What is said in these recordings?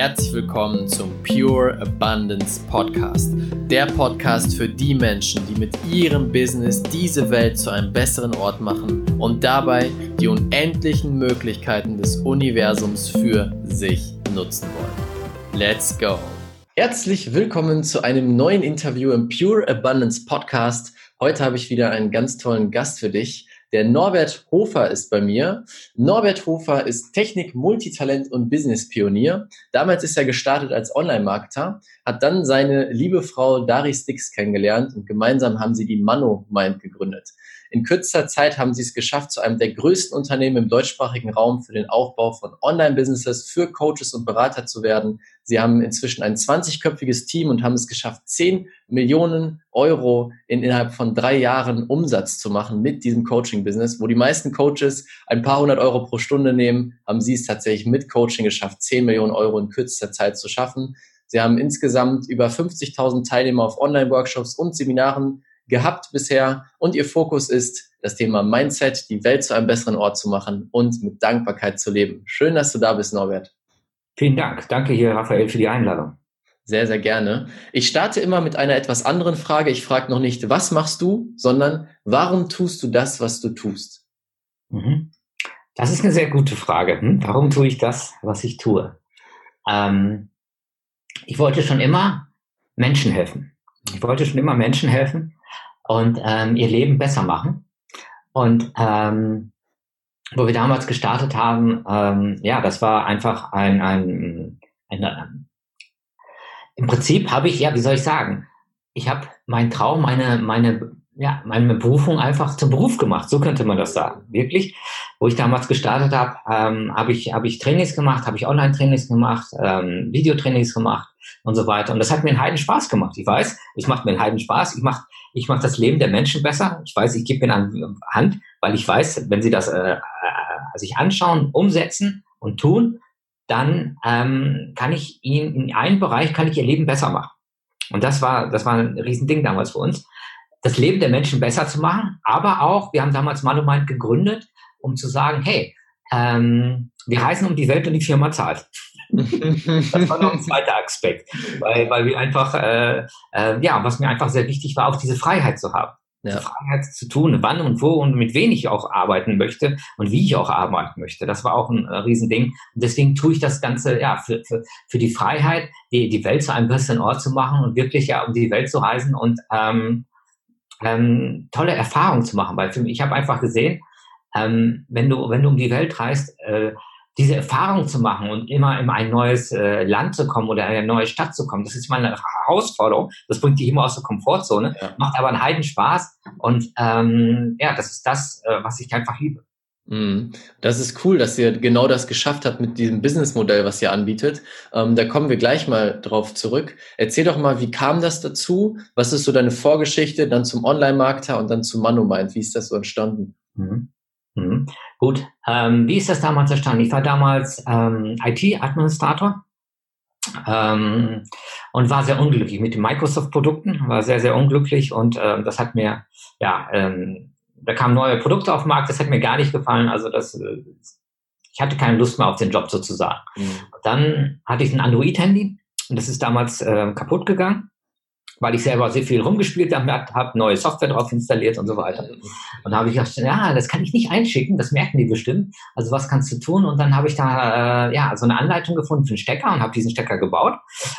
Herzlich willkommen zum Pure Abundance Podcast. Der Podcast für die Menschen, die mit ihrem Business diese Welt zu einem besseren Ort machen und dabei die unendlichen Möglichkeiten des Universums für sich nutzen wollen. Let's go! Herzlich willkommen zu einem neuen Interview im Pure Abundance Podcast. Heute habe ich wieder einen ganz tollen Gast für dich. Der Norbert Hofer ist bei mir. Norbert Hofer ist Technik, Multitalent und Business-Pionier. Damals ist er gestartet als Online-Marketer, hat dann seine liebe Frau Dari Stix kennengelernt und gemeinsam haben sie die Mano Mind gegründet. In kürzester Zeit haben sie es geschafft, zu einem der größten Unternehmen im deutschsprachigen Raum für den Aufbau von Online-Businesses für Coaches und Berater zu werden. Sie haben inzwischen ein 20-köpfiges Team und haben es geschafft, 10 Millionen Euro in, innerhalb von drei Jahren Umsatz zu machen mit diesem Coaching-Business. Wo die meisten Coaches ein paar hundert Euro pro Stunde nehmen, haben sie es tatsächlich mit Coaching geschafft, 10 Millionen Euro in kürzester Zeit zu schaffen. Sie haben insgesamt über 50.000 Teilnehmer auf Online-Workshops und Seminaren gehabt bisher und ihr Fokus ist, das Thema Mindset, die Welt zu einem besseren Ort zu machen und mit Dankbarkeit zu leben. Schön, dass du da bist, Norbert. Vielen Dank. Danke hier, Raphael, für die Einladung. Sehr, sehr gerne. Ich starte immer mit einer etwas anderen Frage. Ich frage noch nicht, was machst du, sondern warum tust du das, was du tust? Mhm. Das ist eine sehr gute Frage. Hm? Warum tue ich das, was ich tue? Ähm, ich wollte schon immer Menschen helfen. Ich wollte schon immer Menschen helfen und ähm, ihr Leben besser machen. Und ähm, wo wir damals gestartet haben, ähm, ja, das war einfach ein, ein, ein, ein im Prinzip habe ich, ja, wie soll ich sagen, ich habe meinen Traum, meine, meine ja, meine Berufung einfach zum Beruf gemacht, so könnte man das sagen. Wirklich, wo ich damals gestartet habe, ähm, habe ich, hab ich Trainings gemacht, habe ich Online-Trainings gemacht, ähm, Videotrainings gemacht und so weiter. Und das hat mir einen heiden Spaß gemacht. Ich weiß, es macht mir einen heiden Spaß. Ich mache ich mach das Leben der Menschen besser. Ich weiß, ich gebe ihnen eine Hand, weil ich weiß, wenn sie das äh, äh, sich anschauen, umsetzen und tun, dann ähm, kann ich ihnen in einem Bereich kann ich ihr Leben besser machen. Und das war, das war ein Riesending damals für uns das Leben der Menschen besser zu machen, aber auch, wir haben damals Manumind gegründet, um zu sagen, hey, ähm, wir reisen um die Welt und die Firma zahlt. Das war noch ein zweiter Aspekt, weil, weil wir einfach, äh, äh, ja, was mir einfach sehr wichtig war, auch diese Freiheit zu haben. Ja. Die Freiheit zu tun, wann und wo und mit wen ich auch arbeiten möchte und wie ich auch arbeiten möchte. Das war auch ein äh, Riesending. Und deswegen tue ich das Ganze ja für, für, für die Freiheit, die, die Welt zu einem besseren Ort zu machen und wirklich ja um die Welt zu reisen und ähm, ähm, tolle Erfahrungen zu machen. Weil für mich, ich habe einfach gesehen, ähm, wenn du wenn du um die Welt reist, äh, diese Erfahrung zu machen und immer in ein neues äh, Land zu kommen oder in eine neue Stadt zu kommen, das ist meine Herausforderung. Das bringt dich immer aus der Komfortzone, ja. macht aber einen Heiden Spaß und ähm, ja, das ist das, äh, was ich einfach liebe. Mhm. Das ist cool, dass ihr genau das geschafft habt mit diesem Businessmodell, was ihr anbietet. Ähm, da kommen wir gleich mal drauf zurück. Erzähl doch mal, wie kam das dazu? Was ist so deine Vorgeschichte dann zum Online-Marketer und dann zu Manumind? Wie ist das so entstanden? Mhm. Mhm. Gut, ähm, wie ist das damals entstanden? Ich war damals ähm, IT-Administrator ähm, und war sehr unglücklich mit den Microsoft-Produkten, war sehr, sehr unglücklich und äh, das hat mir ja ähm, da kamen neue Produkte auf den Markt, das hat mir gar nicht gefallen. Also das, äh, ich hatte keine Lust mehr auf den Job sozusagen. Mhm. Dann hatte ich ein Android-Handy und das ist damals äh, kaputt gegangen, weil ich selber sehr viel rumgespielt habe, habe neue Software drauf installiert und so weiter. Und da habe ich gedacht, ja, das kann ich nicht einschicken, das merken die bestimmt. Also was kannst du tun? Und dann habe ich da äh, ja so eine Anleitung gefunden für einen Stecker und habe diesen Stecker gebaut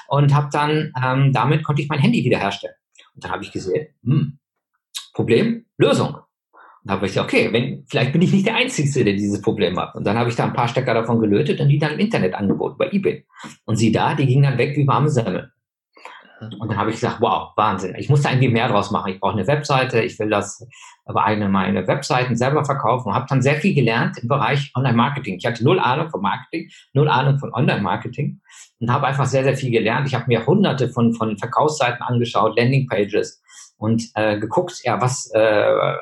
und habe dann ähm, damit konnte ich mein Handy wiederherstellen. Und dann habe ich gesehen, hm, Problem, Lösung. Da habe ich gesagt, okay, wenn, vielleicht bin ich nicht der Einzige, der dieses Problem hat. Und dann habe ich da ein paar Stecker davon gelötet und die dann im Internet angeboten, bei eBay. Und sie da, die gingen dann weg wie warme Semmeln. Und dann habe ich gesagt, wow, Wahnsinn. Ich muss da irgendwie mehr draus machen. Ich brauche eine Webseite, ich will das aber eine meine Webseiten selber verkaufen und habe dann sehr viel gelernt im Bereich Online-Marketing. Ich hatte null Ahnung von Marketing, null Ahnung von Online-Marketing und habe einfach sehr, sehr viel gelernt. Ich habe mir hunderte von, von Verkaufsseiten angeschaut, Landing-Pages und äh, geguckt, ja, was, äh,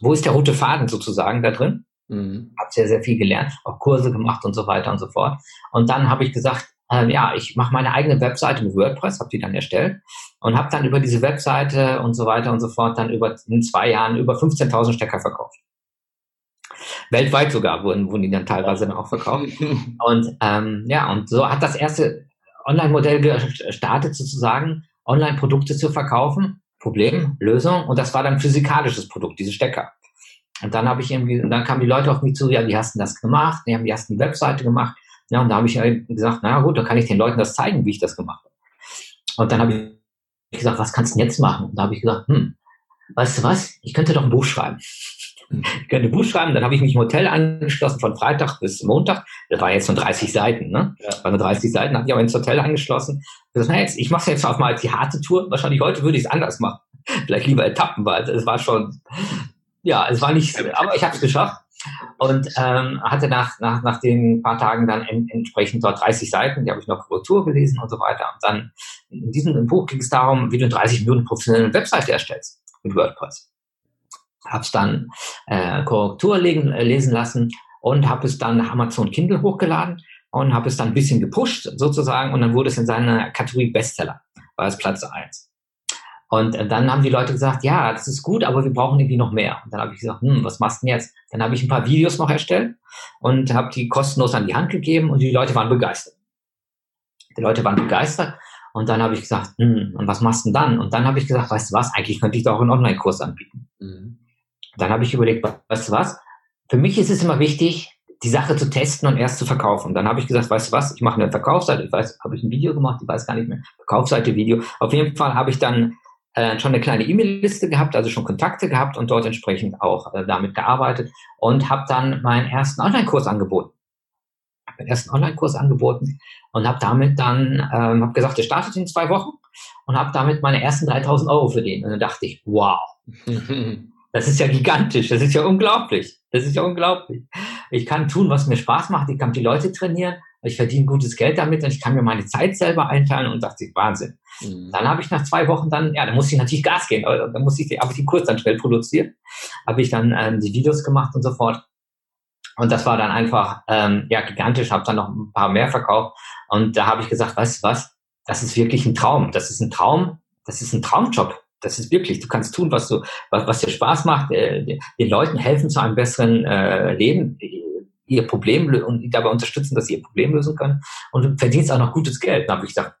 wo ist der rote Faden sozusagen da drin? Mhm. Habe sehr, sehr viel gelernt, auch Kurse gemacht und so weiter und so fort. Und dann habe ich gesagt, ähm, ja, ich mache meine eigene Webseite mit WordPress, habe die dann erstellt und habe dann über diese Webseite und so weiter und so fort dann über in zwei Jahren über 15.000 Stecker verkauft. weltweit sogar wurden, wurden die dann teilweise dann auch verkauft. Und ähm, ja, und so hat das erste Online-Modell gestartet, sozusagen Online-Produkte zu verkaufen. Problem, Lösung. Und das war dann physikalisches Produkt, diese Stecker. Und dann habe ich irgendwie, und dann kamen die Leute auf mich zu, ja, wie hast du das gemacht? Die haben die ersten Webseite gemacht. Ja, und da habe ich gesagt, na gut, da kann ich den Leuten das zeigen, wie ich das gemacht habe. Und dann habe ich gesagt, was kannst du denn jetzt machen? Und da habe ich gesagt, hm, weißt du was? Ich könnte doch ein Buch schreiben. Ich könnte ein Buch schreiben, dann habe ich mich im Hotel angeschlossen von Freitag bis Montag. Das war jetzt nur 30 Seiten, ne? Ja. Das war nur 30 Seiten, habe ich aber ins Hotel angeschlossen. Ich gesagt, na jetzt, ich mache jetzt auf mal die harte Tour. Wahrscheinlich heute würde ich es anders machen. Vielleicht lieber Etappen, weil es war schon, ja, es war nicht, aber ich habe es geschafft und ähm, hatte nach, nach, nach den paar Tagen dann en, entsprechend dort 30 Seiten, die habe ich noch Korrektur gelesen und so weiter. Und dann in diesem Buch ging es darum, wie du in 30 Minuten professionelle Webseite erstellst mit WordPress. Hab's dann äh, Korrektur legen, äh, lesen lassen und habe es dann nach Amazon Kindle hochgeladen und habe es dann ein bisschen gepusht sozusagen und dann wurde es in seiner Kategorie Bestseller, war es Platz eins. Und dann haben die Leute gesagt, ja, das ist gut, aber wir brauchen irgendwie noch mehr. Und dann habe ich gesagt, hm, was machst du denn jetzt? Dann habe ich ein paar Videos noch erstellt und habe die kostenlos an die Hand gegeben und die Leute waren begeistert. Die Leute waren begeistert und dann habe ich gesagt, hm, und was machst du denn dann? Und dann habe ich gesagt, weißt du was, eigentlich könnte ich da auch einen Online-Kurs anbieten. Mhm. Dann habe ich überlegt, weißt du was, für mich ist es immer wichtig, die Sache zu testen und erst zu verkaufen. Und dann habe ich gesagt, weißt du was, ich mache eine Verkaufsseite, ich weiß, habe ich ein Video gemacht, ich weiß gar nicht mehr, Verkaufsseite, Video. Auf jeden Fall habe ich dann äh, schon eine kleine E-Mail-Liste gehabt, also schon Kontakte gehabt und dort entsprechend auch äh, damit gearbeitet und habe dann meinen ersten Online-Kurs angeboten. Habe meinen ersten Online-Kurs angeboten und habe damit dann, ähm, habe gesagt, der startet in zwei Wochen und habe damit meine ersten 3000 Euro verdient. Und dann dachte ich, wow, das ist ja gigantisch, das ist ja unglaublich, das ist ja unglaublich. Ich kann tun, was mir Spaß macht, ich kann die Leute trainieren, ich verdiene gutes Geld damit und ich kann mir meine Zeit selber einteilen und dachte ich, Wahnsinn. Mhm. Dann habe ich nach zwei Wochen dann, ja, da musste ich natürlich Gas geben, aber dann musste ich, habe ich die Kurs dann schnell produziert, habe ich dann ähm, die Videos gemacht und so fort. Und das war dann einfach, ähm, ja, gigantisch, habe dann noch ein paar mehr verkauft und da habe ich gesagt, weißt du was, das ist wirklich ein Traum, das ist ein Traum, das ist ein Traumjob. Das ist wirklich, du kannst tun, was du, was, was dir Spaß macht, äh, den Leuten helfen zu einem besseren äh, Leben, ihr Problem und dabei unterstützen, dass sie ihr Problem lösen können und verdienst auch noch gutes Geld. Dann habe ich gesagt,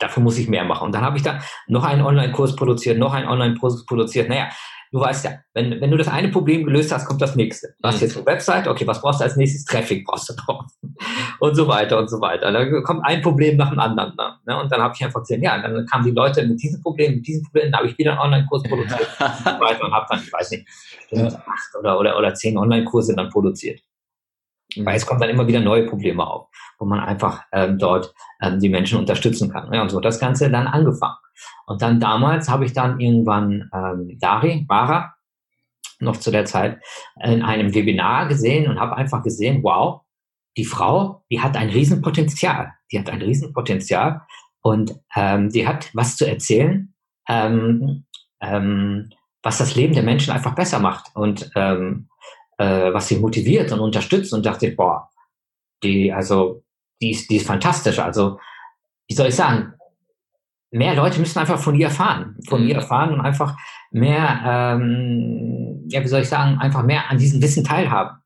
dafür muss ich mehr machen. Und dann habe ich dann noch einen Online-Kurs produziert, noch einen Online-Kurs produziert. Naja, du weißt ja, wenn, wenn du das eine Problem gelöst hast, kommt das nächste. Du hast mhm. jetzt eine Website, okay, was brauchst du als nächstes? Traffic brauchst du drauf. Und so weiter und so weiter. Da kommt ein Problem nach dem anderen. Ne? Und dann habe ich einfach gesehen, ja, dann kamen die Leute mit diesem Problem, mit diesem Problem, da habe ich wieder einen Online-Kurs produziert und so weiter und habe dann, ich weiß nicht, acht oder, oder, oder zehn Online-Kurse dann produziert. Weil es kommen dann immer wieder neue Probleme auf, wo man einfach ähm, dort ähm, die Menschen unterstützen kann. Ja, und so hat das Ganze dann angefangen. Und dann damals habe ich dann irgendwann ähm, Dari, Mara, noch zu der Zeit, in einem Webinar gesehen und habe einfach gesehen, wow, die Frau, die hat ein Riesenpotenzial. Die hat ein Riesenpotenzial und ähm, die hat was zu erzählen, ähm, ähm, was das Leben der Menschen einfach besser macht. Und ähm, äh, was sie motiviert und unterstützt und dachte, boah, die, also, die ist, die ist fantastisch. Also, wie soll ich sagen, mehr Leute müssen einfach von ihr erfahren, von mhm. ihr erfahren und einfach mehr, ähm, ja, wie soll ich sagen, einfach mehr an diesem Wissen teilhaben.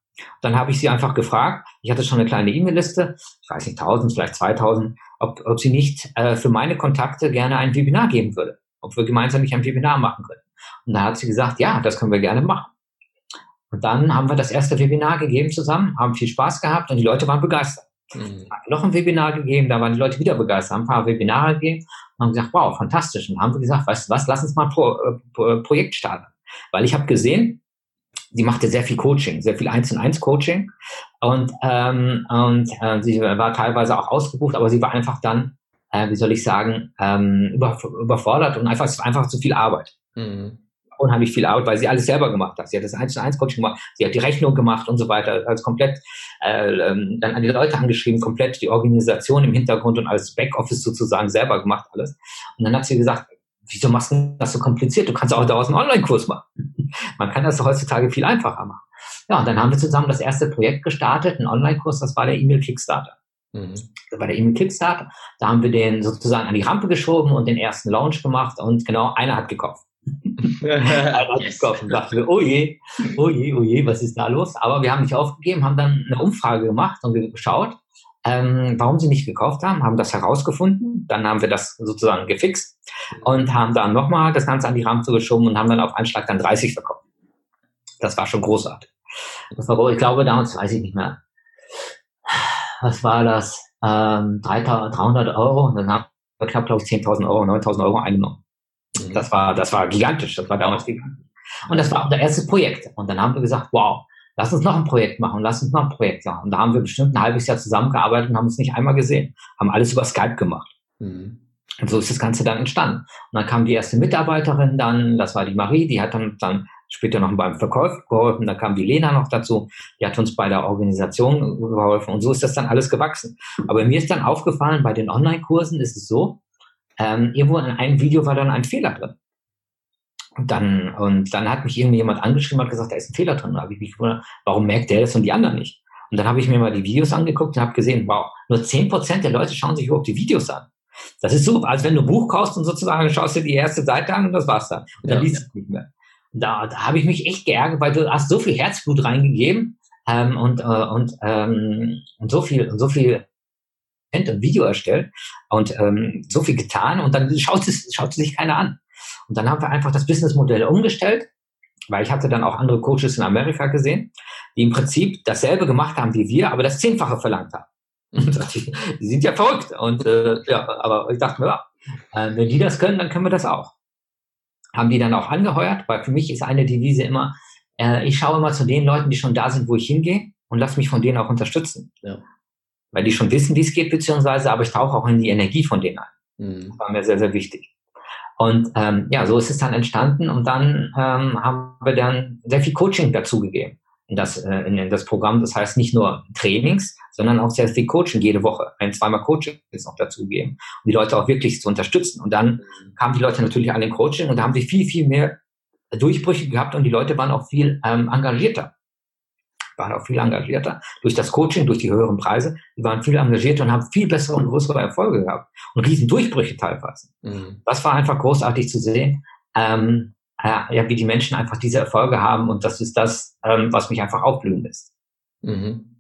Dann habe ich sie einfach gefragt, ich hatte schon eine kleine E-Mail-Liste, ich weiß nicht, 1000, vielleicht 2000, ob, ob sie nicht äh, für meine Kontakte gerne ein Webinar geben würde, ob wir gemeinsam nicht ein Webinar machen können. Und da hat sie gesagt, ja, das können wir gerne machen. Und dann haben wir das erste Webinar gegeben zusammen, haben viel Spaß gehabt und die Leute waren begeistert. Mhm. Noch ein Webinar gegeben, da waren die Leute wieder begeistert, haben ein paar Webinare gegeben und haben gesagt, wow, fantastisch. Und haben wir gesagt, weißt du was, lass uns mal ein Pro, äh, Projekt starten. Weil ich habe gesehen, sie machte sehr viel Coaching, sehr viel Eins und Eins Coaching und ähm, und äh, sie war teilweise auch ausgebucht, aber sie war einfach dann, äh, wie soll ich sagen, ähm, über, überfordert und einfach es war einfach zu viel Arbeit. Mhm unheimlich viel Arbeit, weil sie alles selber gemacht hat. Sie hat das 1 zu 1 Coaching gemacht, sie hat die Rechnung gemacht und so weiter, also komplett äh, ähm, dann an die Leute angeschrieben, komplett die Organisation im Hintergrund und alles Backoffice sozusagen selber gemacht alles. Und dann hat sie gesagt, wieso machst du das so kompliziert? Du kannst auch daraus einen Online-Kurs machen. Man kann das heutzutage viel einfacher machen. Ja, und dann haben wir zusammen das erste Projekt gestartet, einen Online-Kurs, das war der E-Mail Kickstarter. Mhm. War der E-Mail Kickstarter. Da haben wir den sozusagen an die Rampe geschoben und den ersten Launch gemacht und genau einer hat gekauft. Einer yes. und dachte, oh je, oh je, oh je, was ist da los? Aber wir haben nicht aufgegeben, haben dann eine Umfrage gemacht und geschaut, ähm, warum sie nicht gekauft haben, haben das herausgefunden, dann haben wir das sozusagen gefixt und haben dann nochmal das Ganze an die Rampe geschoben und haben dann auf einen Schlag dann 30 verkauft. Das war schon großartig. Das war, ich glaube, damals weiß ich nicht mehr. Was war das? Ähm, 300 Euro. Und dann haben wir knapp, glaube ich, 10.000 Euro, 9.000 Euro eingenommen. Mhm. Das war, das war gigantisch. Das war damals gigantisch. Und das war unser erstes Projekt. Und dann haben wir gesagt, wow, lass uns noch ein Projekt machen, lass uns noch ein Projekt machen. Und da haben wir bestimmt ein halbes Jahr zusammengearbeitet und haben uns nicht einmal gesehen, haben alles über Skype gemacht. Mhm. Und so ist das Ganze dann entstanden. Und dann kam die erste Mitarbeiterin dann, das war die Marie, die hat dann, dann später noch beim Verkauf geholfen, da kam die Lena noch dazu, die hat uns bei der Organisation geholfen und so ist das dann alles gewachsen. Aber mir ist dann aufgefallen, bei den Online-Kursen ist es so, ähm, irgendwo in einem Video war dann ein Fehler drin. Und dann, und dann hat mich irgendwie jemand angeschrieben und gesagt, da ist ein Fehler drin. Da habe ich mich gewundert, warum merkt der das und die anderen nicht? Und dann habe ich mir mal die Videos angeguckt und habe gesehen, wow, nur zehn Prozent der Leute schauen sich überhaupt die Videos an. Das ist so, als wenn du ein Buch kaufst und sozusagen schaust dir die erste Seite an und das war's dann. Und dann ja, liest du ja. nicht mehr. Da, da habe ich mich echt geärgert, weil du hast so viel Herzblut reingegeben ähm, und, äh, und, ähm, und so viel und so viel ein Video erstellt und ähm, so viel getan und dann schaut es, schaut sich keiner an. Und dann haben wir einfach das Businessmodell umgestellt, weil ich hatte dann auch andere Coaches in Amerika gesehen, die im Prinzip dasselbe gemacht haben wie wir, aber das Zehnfache verlangt haben. die, die sind ja verrückt. Und äh, ja, aber ich dachte mir, ja, äh, wenn die das können, dann können wir das auch. Haben die dann auch angeheuert, weil für mich ist eine Devise immer, äh, ich schaue immer zu den Leuten, die schon da sind, wo ich hingehe und lass mich von denen auch unterstützen. Ja. Weil die schon wissen, wie es geht, beziehungsweise, aber ich tauche auch in die Energie von denen ein. Mhm. Das war mir sehr, sehr wichtig. Und ähm, ja, so ist es dann entstanden und dann ähm, haben wir dann sehr viel Coaching dazugegeben in das, äh, in, in das Programm. Das heißt nicht nur Trainings, sondern auch sehr viel Coaching jede Woche, ein, zweimal Coaching ist noch dazugegeben, um die Leute auch wirklich zu unterstützen. Und dann kamen die Leute natürlich an den Coaching und da haben wir viel, viel mehr Durchbrüche gehabt und die Leute waren auch viel ähm, engagierter waren auch viel engagierter durch das Coaching, durch die höheren Preise. Die waren viel engagierter und haben viel bessere und größere Erfolge gehabt und riesen Durchbrüche teilweise. Mhm. Das war einfach großartig zu sehen, ähm, ja, wie die Menschen einfach diese Erfolge haben und das ist das, ähm, was mich einfach aufblühen lässt. Mhm.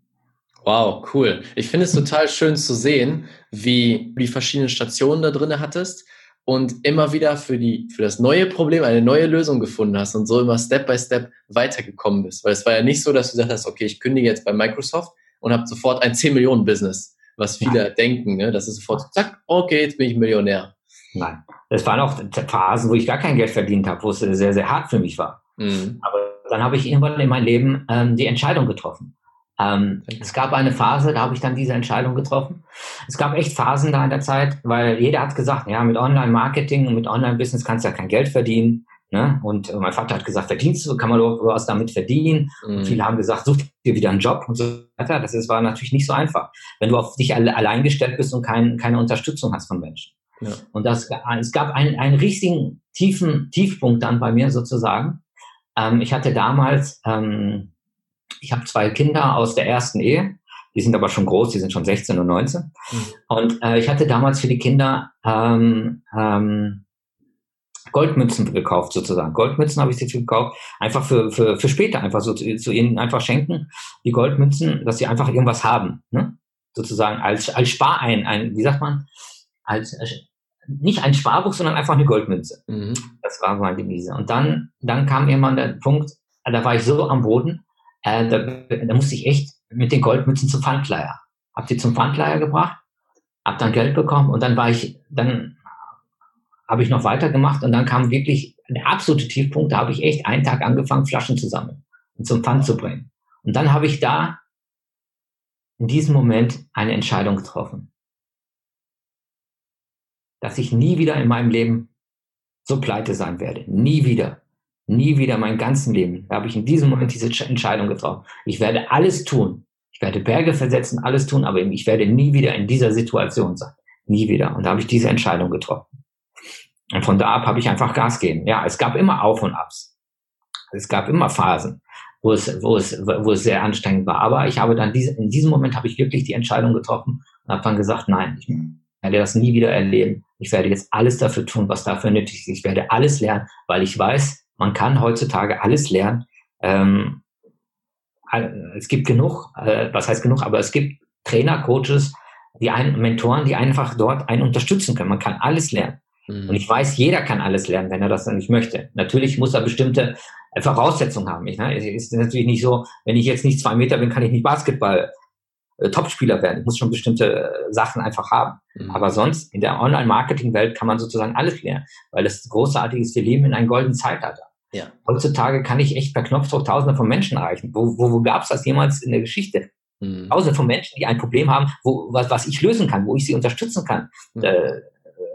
Wow, cool. Ich finde es total schön zu sehen, wie du die verschiedenen Stationen da drin hattest und immer wieder für, die, für das neue Problem eine neue Lösung gefunden hast und so immer Step by Step weitergekommen bist. Weil es war ja nicht so, dass du gesagt hast, okay, ich kündige jetzt bei Microsoft und habe sofort ein 10 Millionen Business, was viele ja. denken, ne? das ist sofort, zack, okay, jetzt bin ich Millionär. Nein, es waren auch Phasen, wo ich gar kein Geld verdient habe, wo es sehr, sehr hart für mich war. Mhm. Aber dann habe ich irgendwann in meinem Leben ähm, die Entscheidung getroffen. Ähm, es gab eine Phase, da habe ich dann diese Entscheidung getroffen. Es gab echt Phasen da in der Zeit, weil jeder hat gesagt, ja, mit Online-Marketing und mit Online-Business kannst du ja kein Geld verdienen. Ne? Und mein Vater hat gesagt, verdienst du, kann man doch was damit verdienen. Mhm. Und viele haben gesagt, such dir wieder einen Job und so weiter. Das ist, war natürlich nicht so einfach, wenn du auf dich alle, allein gestellt bist und kein, keine Unterstützung hast von Menschen. Ja. Und das, es gab einen, einen riesigen tiefen Tiefpunkt dann bei mir sozusagen. Ähm, ich hatte damals ähm, ich habe zwei Kinder aus der ersten Ehe. Die sind aber schon groß, die sind schon 16 und 19. Mhm. Und äh, ich hatte damals für die Kinder ähm, ähm, Goldmünzen gekauft, sozusagen. Goldmünzen habe ich sie gekauft, einfach für, für, für später, einfach so zu, zu ihnen einfach schenken, die Goldmünzen, dass sie einfach irgendwas haben, ne? sozusagen als, als Sparein, ein, wie sagt man, als, äh, nicht ein Sparbuch, sondern einfach eine Goldmünze. Mhm. Das war meine Devise. Und dann, dann kam irgendwann der Punkt, da war ich so am Boden, äh, da, da musste ich echt mit den Goldmünzen zum Pfandleiher. Hab die zum Pfandleiher gebracht, hab dann Geld bekommen und dann war ich, dann habe ich noch weitergemacht und dann kam wirklich der absolute Tiefpunkt, da habe ich echt einen Tag angefangen, Flaschen zu sammeln und zum Pfand zu bringen. Und dann habe ich da in diesem Moment eine Entscheidung getroffen, dass ich nie wieder in meinem Leben so pleite sein werde. Nie wieder. Nie wieder mein ganzen Leben. Da habe ich in diesem Moment diese Entscheidung getroffen. Ich werde alles tun. Ich werde Berge versetzen, alles tun, aber ich werde nie wieder in dieser Situation sein. Nie wieder. Und da habe ich diese Entscheidung getroffen. Und von da ab habe ich einfach Gas gegeben. Ja, es gab immer Auf und Abs. Es gab immer Phasen, wo es, wo es, wo es sehr anstrengend war. Aber ich habe dann diese, in diesem Moment habe ich wirklich die Entscheidung getroffen und habe dann gesagt, nein, ich werde das nie wieder erleben. Ich werde jetzt alles dafür tun, was dafür nötig ist. Ich werde alles lernen, weil ich weiß, man kann heutzutage alles lernen. Ähm, es gibt genug, äh, was heißt genug, aber es gibt Trainer, Coaches, die einen, Mentoren, die einfach dort einen unterstützen können. Man kann alles lernen. Mhm. Und ich weiß, jeder kann alles lernen, wenn er das nicht möchte. Natürlich muss er bestimmte äh, Voraussetzungen haben. Ich, ne? Es ist natürlich nicht so, wenn ich jetzt nicht zwei Meter bin, kann ich nicht Basketball äh, Topspieler werden. Ich muss schon bestimmte äh, Sachen einfach haben. Mhm. Aber sonst in der Online-Marketing-Welt kann man sozusagen alles lernen, weil das großartig ist, wir leben in einem goldenen Zeitalter. Ja. Heutzutage kann ich echt per Knopfdruck Tausende von Menschen erreichen. Wo, wo, wo gab es das jemals in der Geschichte? Mhm. Tausende von Menschen, die ein Problem haben, wo, was, was ich lösen kann, wo ich sie unterstützen kann. Mhm. Äh,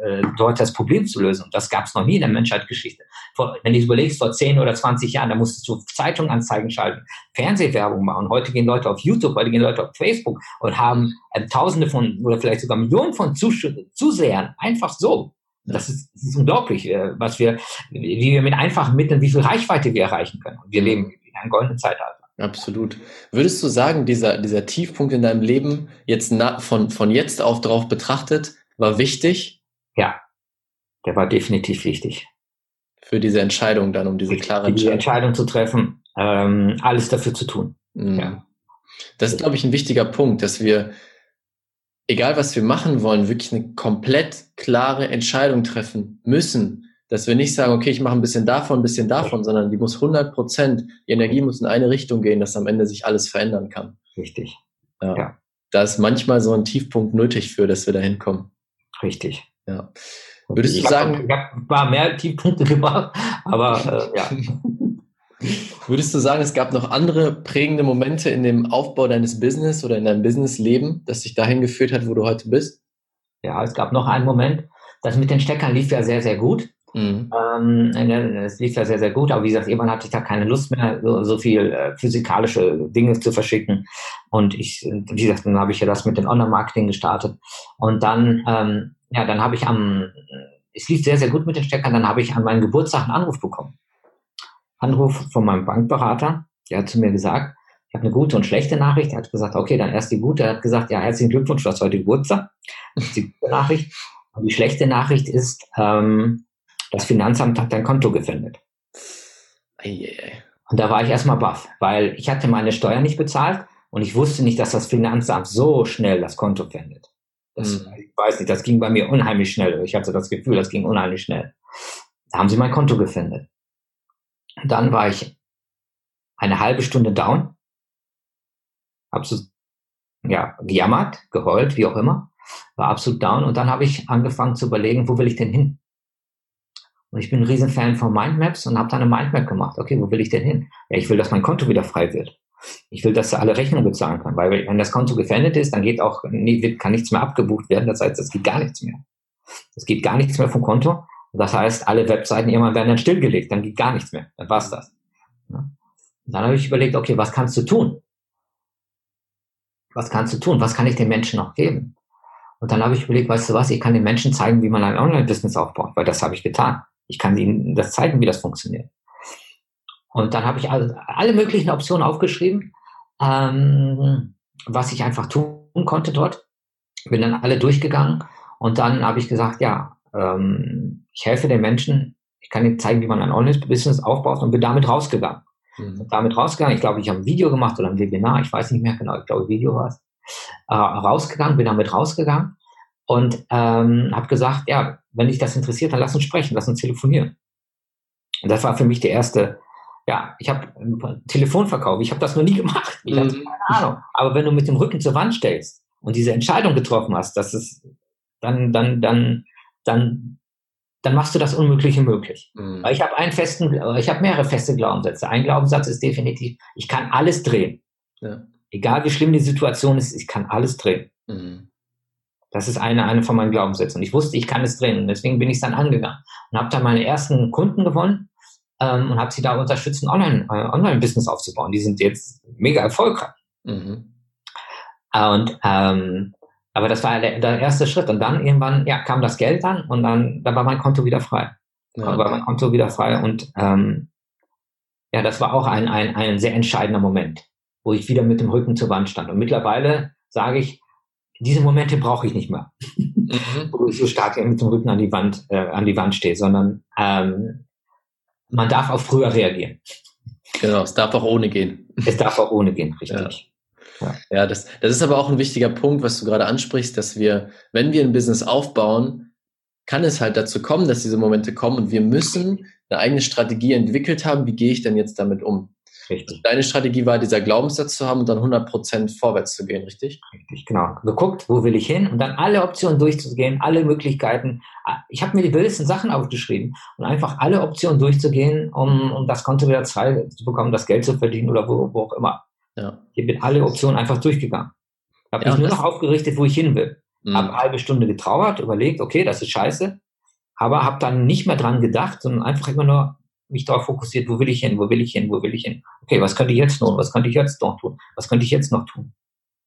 äh, dort das Problem zu lösen. Und das gab es noch nie in der Menschheitsgeschichte. Vor, wenn du überlegst, vor 10 oder 20 Jahren, da musstest du Zeitunganzeigen schalten, Fernsehwerbung machen. Heute gehen Leute auf YouTube, heute gehen Leute auf Facebook und haben äh, Tausende von oder vielleicht sogar Millionen von Zus Zusehern. Einfach so. Das ist, das ist unglaublich, äh, was wir, wie wir mit einfachen Mitteln, wie viel Reichweite wir erreichen können. Und wir leben in einem goldenen Zeitalter. Absolut. Würdest du sagen, dieser, dieser Tiefpunkt in deinem Leben jetzt na, von, von jetzt auf drauf betrachtet war wichtig ja, der war definitiv wichtig. Für diese Entscheidung dann, um diese klare Entscheidung. Die Entscheidung zu treffen, ähm, alles dafür zu tun. Mhm. Ja. Das ist, glaube ich, ein wichtiger Punkt, dass wir, egal was wir machen wollen, wirklich eine komplett klare Entscheidung treffen müssen. Dass wir nicht sagen, okay, ich mache ein bisschen davon, ein bisschen davon, sondern die muss 100 Prozent, die Energie muss in eine Richtung gehen, dass am Ende sich alles verändern kann. Richtig. Ja. ja. Da ist manchmal so ein Tiefpunkt nötig für, dass wir da hinkommen. Richtig. Ja. Würdest ich du sagen. Hab, ich habe ein paar mehr Tiefpunkte gemacht, aber äh, ja. Würdest du sagen, es gab noch andere prägende Momente in dem Aufbau deines Business oder in deinem Businessleben, das dich dahin geführt hat, wo du heute bist? Ja, es gab noch einen Moment. Das mit den Steckern lief ja sehr, sehr gut. Mhm. Ähm, es lief ja sehr, sehr gut, aber wie gesagt, irgendwann hatte ich da keine Lust mehr, so, so viel äh, physikalische Dinge zu verschicken. Und ich, wie gesagt, dann habe ich ja das mit dem Online-Marketing gestartet. Und dann ähm, ja, dann habe ich am, es lief sehr, sehr gut mit den Steckern, dann habe ich an meinem Geburtstag einen Anruf bekommen. Anruf von meinem Bankberater, der hat zu mir gesagt, ich habe eine gute und schlechte Nachricht. Er hat gesagt, okay, dann erst die gute. Er hat gesagt, ja, herzlichen Glückwunsch, du hast heute Geburtstag. Das ist die gute Nachricht. Und die schlechte Nachricht ist, ähm, das Finanzamt hat dein Konto gefändet. Und da war ich erstmal baff, weil ich hatte meine Steuern nicht bezahlt und ich wusste nicht, dass das Finanzamt so schnell das Konto fändet. Das, mhm. Ich weiß nicht, das ging bei mir unheimlich schnell. Ich hatte das Gefühl, das ging unheimlich schnell. Da haben sie mein Konto gefändet. Dann war ich eine halbe Stunde down, so ja, gejammert, geheult, wie auch immer, war absolut down und dann habe ich angefangen zu überlegen, wo will ich denn hin? Und ich bin ein Riesenfan von Mindmaps und habe dann eine Mindmap gemacht. Okay, wo will ich denn hin? Ja, ich will, dass mein Konto wieder frei wird. Ich will, dass er alle Rechnungen bezahlen kann, weil wenn das Konto gefändet ist, dann geht auch, kann nichts mehr abgebucht werden. Das heißt, es geht gar nichts mehr. Es geht gar nichts mehr vom Konto. Das heißt, alle Webseiten irgendwann werden dann stillgelegt, dann geht gar nichts mehr. Dann war's das. Und dann habe ich überlegt, okay, was kannst du tun? Was kannst du tun? Was kann ich den Menschen noch geben? Und dann habe ich überlegt, weißt du was, ich kann den Menschen zeigen, wie man ein Online-Business aufbaut, weil das habe ich getan. Ich kann ihnen das zeigen, wie das funktioniert. Und dann habe ich alle, alle möglichen Optionen aufgeschrieben, ähm, was ich einfach tun konnte dort. Bin dann alle durchgegangen und dann habe ich gesagt, ja, ähm, ich helfe den Menschen, ich kann ihnen zeigen, wie man ein Online-Business aufbaut und bin damit rausgegangen. Mhm. Damit rausgegangen, ich glaube, ich habe ein Video gemacht oder ein Webinar, ich weiß nicht mehr genau, ich glaube, Video war es. Äh, rausgegangen, bin damit rausgegangen und ähm, habe gesagt, ja, wenn dich das interessiert, dann lass uns sprechen, lass uns telefonieren. Und das war für mich der erste ja, ich habe Telefonverkauf, ich habe das noch nie gemacht. Ich mhm. hatte keine Ahnung. Aber wenn du mit dem Rücken zur Wand stellst und diese Entscheidung getroffen hast, dass es dann, dann, dann, dann, dann machst du das Unmögliche möglich. Mhm. Weil ich habe einen festen, ich habe mehrere feste Glaubenssätze. Ein Glaubenssatz ist definitiv, ich kann alles drehen. Ja. Egal wie schlimm die Situation ist, ich kann alles drehen. Mhm. Das ist eine, eine von meinen Glaubenssätzen. Und ich wusste, ich kann es drehen. Und deswegen bin ich es dann angegangen und habe dann meine ersten Kunden gewonnen ähm, und habe sie da unterstützt, ein Online, äh, Online-Business aufzubauen. Die sind jetzt mega erfolgreich. Mhm. Und ähm, aber das war der, der, erste Schritt. Und dann irgendwann ja, kam das Geld dann und dann, dann war mein Konto wieder frei. Ja. Dann war mein Konto wieder frei. Und ähm, ja, das war auch ein, ein, ein sehr entscheidender Moment, wo ich wieder mit dem Rücken zur Wand stand. Und mittlerweile sage ich, diese Momente brauche ich nicht mehr. mhm. wo ich so stark mit dem Rücken an die Wand, äh, an die Wand stehe, sondern ähm, man darf auch früher reagieren. Genau, es darf auch ohne gehen. Es darf auch ohne gehen, richtig. Ja, ja das, das ist aber auch ein wichtiger Punkt, was du gerade ansprichst, dass wir, wenn wir ein Business aufbauen, kann es halt dazu kommen, dass diese Momente kommen und wir müssen eine eigene Strategie entwickelt haben, wie gehe ich denn jetzt damit um? Richtig. Deine Strategie war, dieser Glaubenssatz zu haben und dann 100% vorwärts zu gehen, richtig? Richtig, genau. Geguckt, wo will ich hin und dann alle Optionen durchzugehen, alle Möglichkeiten. Ich habe mir die wildesten Sachen aufgeschrieben und einfach alle Optionen durchzugehen, um, um das Konto wieder frei zu bekommen, das Geld zu verdienen oder wo, wo auch immer. Ja. Ich bin alle Optionen einfach durchgegangen. Ich habe ja, mich nur noch aufgerichtet, wo ich hin will. Mhm. Habe eine halbe Stunde getrauert, überlegt, okay, das ist scheiße, aber habe dann nicht mehr dran gedacht, sondern einfach immer nur mich darauf fokussiert, wo will ich hin, wo will ich hin, wo will ich hin. Okay, was könnte ich jetzt tun, was könnte ich jetzt noch tun, was könnte ich jetzt noch tun.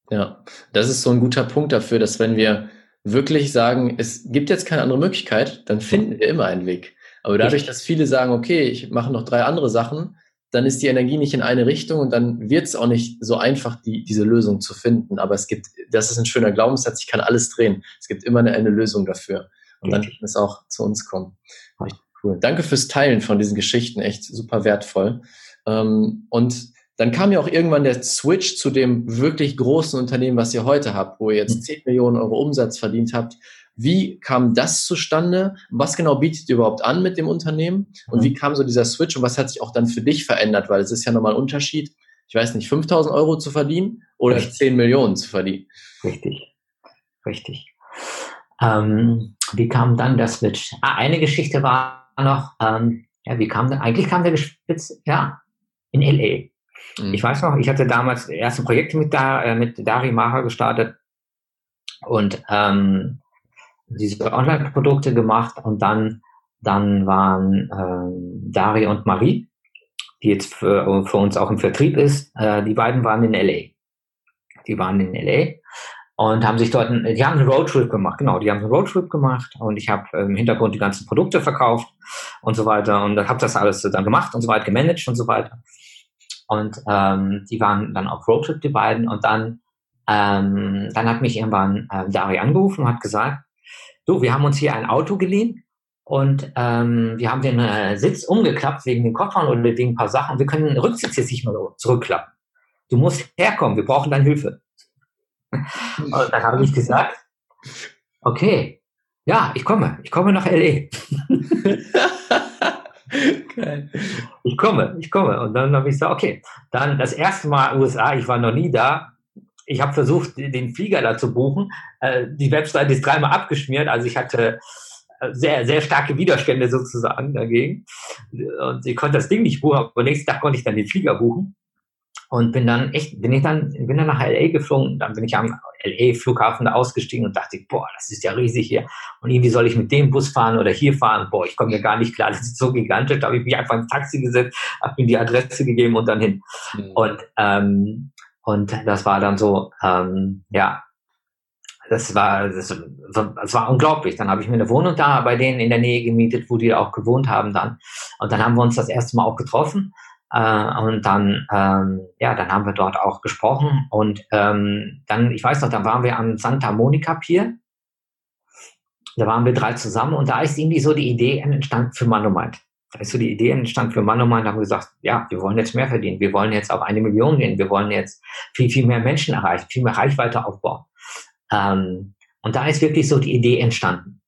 Ja, das ist so ein guter Punkt dafür, dass wenn wir wirklich sagen, es gibt jetzt keine andere Möglichkeit, dann finden wir immer einen Weg. Aber dadurch, dass viele sagen, okay, ich mache noch drei andere Sachen, dann ist die Energie nicht in eine Richtung und dann wird es auch nicht so einfach, die, diese Lösung zu finden. Aber es gibt, das ist ein schöner Glaubenssatz, ich kann alles drehen. Es gibt immer eine, eine Lösung dafür. Und dann kann es auch zu uns kommen. Richtig cool. Danke fürs Teilen von diesen Geschichten, echt super wertvoll. Ähm, und dann kam ja auch irgendwann der Switch zu dem wirklich großen Unternehmen, was ihr heute habt, wo ihr jetzt 10 mhm. Millionen Euro Umsatz verdient habt. Wie kam das zustande? Was genau bietet ihr überhaupt an mit dem Unternehmen? Und mhm. wie kam so dieser Switch und was hat sich auch dann für dich verändert? Weil es ist ja nochmal ein Unterschied, ich weiß nicht, 5000 Euro zu verdienen oder Richtig. 10 Millionen zu verdienen. Richtig. Richtig. Ähm, wie kam dann der Switch? Ah, eine Geschichte war noch, ähm, ja, wie kam der, eigentlich kam der gespitzt, ja, in LA. Mhm. Ich weiß noch, ich hatte damals erste Projekte mit, da, äh, mit Dari Maha gestartet und ähm, diese Online-Produkte gemacht und dann, dann waren ähm, Dari und Marie, die jetzt für, für uns auch im Vertrieb ist, äh, die beiden waren in LA. Die waren in LA und haben sich dort, die haben einen Roadtrip gemacht, genau, die haben einen Roadtrip gemacht und ich habe im Hintergrund die ganzen Produkte verkauft und so weiter und habe das alles dann gemacht und so weiter, gemanagt und so weiter. Und ähm, die waren dann auf Roadtrip, die beiden, und dann, ähm, dann hat mich irgendwann äh, Dari angerufen und hat gesagt, du, wir haben uns hier ein Auto geliehen und ähm, wir haben den äh, Sitz umgeklappt wegen den Koffern oder wegen ein paar Sachen. Wir können den Rücksitz jetzt nicht mehr zurückklappen. Du musst herkommen, wir brauchen deine Hilfe. Und dann habe ich gesagt, okay, ja, ich komme, ich komme nach LA. ich komme, ich komme. Und dann habe ich gesagt, okay, dann das erste Mal USA, ich war noch nie da. Ich habe versucht, den Flieger da zu buchen. Äh, die Webseite ist dreimal abgeschmiert, also ich hatte äh, sehr, sehr starke Widerstände sozusagen dagegen. Und ich konnte das Ding nicht buchen, aber nächsten Tag konnte ich dann den Flieger buchen und bin dann echt, bin ich dann, bin dann nach LA geflogen, dann bin ich am LA-Flughafen da ausgestiegen und dachte, boah, das ist ja riesig hier. Und irgendwie soll ich mit dem Bus fahren oder hier fahren, boah, ich komme mir gar nicht klar, das ist so gigantisch. Da habe ich mich einfach ins Taxi gesetzt, habe mir die Adresse gegeben und dann hin. Mhm. Und, ähm, und das war dann so, ähm, ja, das war, das, das war unglaublich. Dann habe ich mir eine Wohnung da bei denen in der Nähe gemietet, wo die auch gewohnt haben dann. Und dann haben wir uns das erste Mal auch getroffen. Äh, und dann, ähm, ja, dann haben wir dort auch gesprochen. Und ähm, dann, ich weiß noch, dann waren wir am Santa Monica Pier. Da waren wir drei zusammen und da ist irgendwie so die Idee entstanden für Manomite. Da ist so die Idee entstanden für Manomite, da haben wir gesagt, ja, wir wollen jetzt mehr verdienen. Wir wollen jetzt auf eine Million gehen. Wir wollen jetzt viel, viel mehr Menschen erreichen, viel mehr Reichweite aufbauen. Ähm, und da ist wirklich so die Idee entstanden.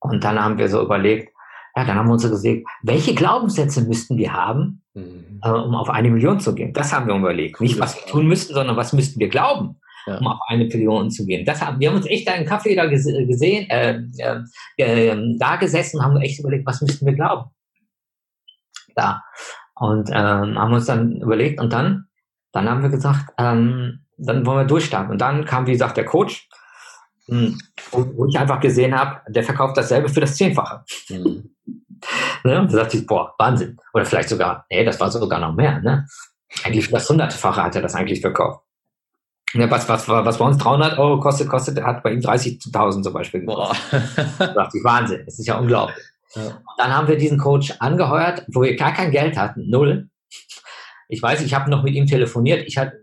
Und dann haben wir so überlegt, ja, dann haben wir uns so gesehen, welche Glaubenssätze müssten wir haben, mhm. äh, um auf eine Million zu gehen? Das haben wir überlegt. Nicht, was wir tun müssten, sondern was müssten wir glauben, ja. um auf eine Million zu gehen. Das haben, wir haben uns echt einen Kaffee da gesehen, äh, äh, äh, da gesessen, haben echt überlegt, was müssten wir glauben? Da. Und ähm, haben uns dann überlegt und dann, dann haben wir gesagt, ähm, dann wollen wir durchstarten. Und dann kam, wie gesagt, der Coach, hm, wo ich einfach gesehen habe, der verkauft dasselbe für das Zehnfache. Mhm. Ne? Da dachte ich, boah, Wahnsinn. Oder vielleicht sogar, nee, das war sogar noch mehr. Ne? Eigentlich das Hundertfache hat er das eigentlich verkauft. Ja, was, was, was bei uns 300 Euro kostet, kostet, hat bei ihm 30.000 zum Beispiel gekostet. da dachte ich, Wahnsinn, das ist ja unglaublich. Ja. dann haben wir diesen Coach angeheuert, wo wir gar kein Geld hatten, null. Ich weiß, ich habe noch mit ihm telefoniert. Ich hatte,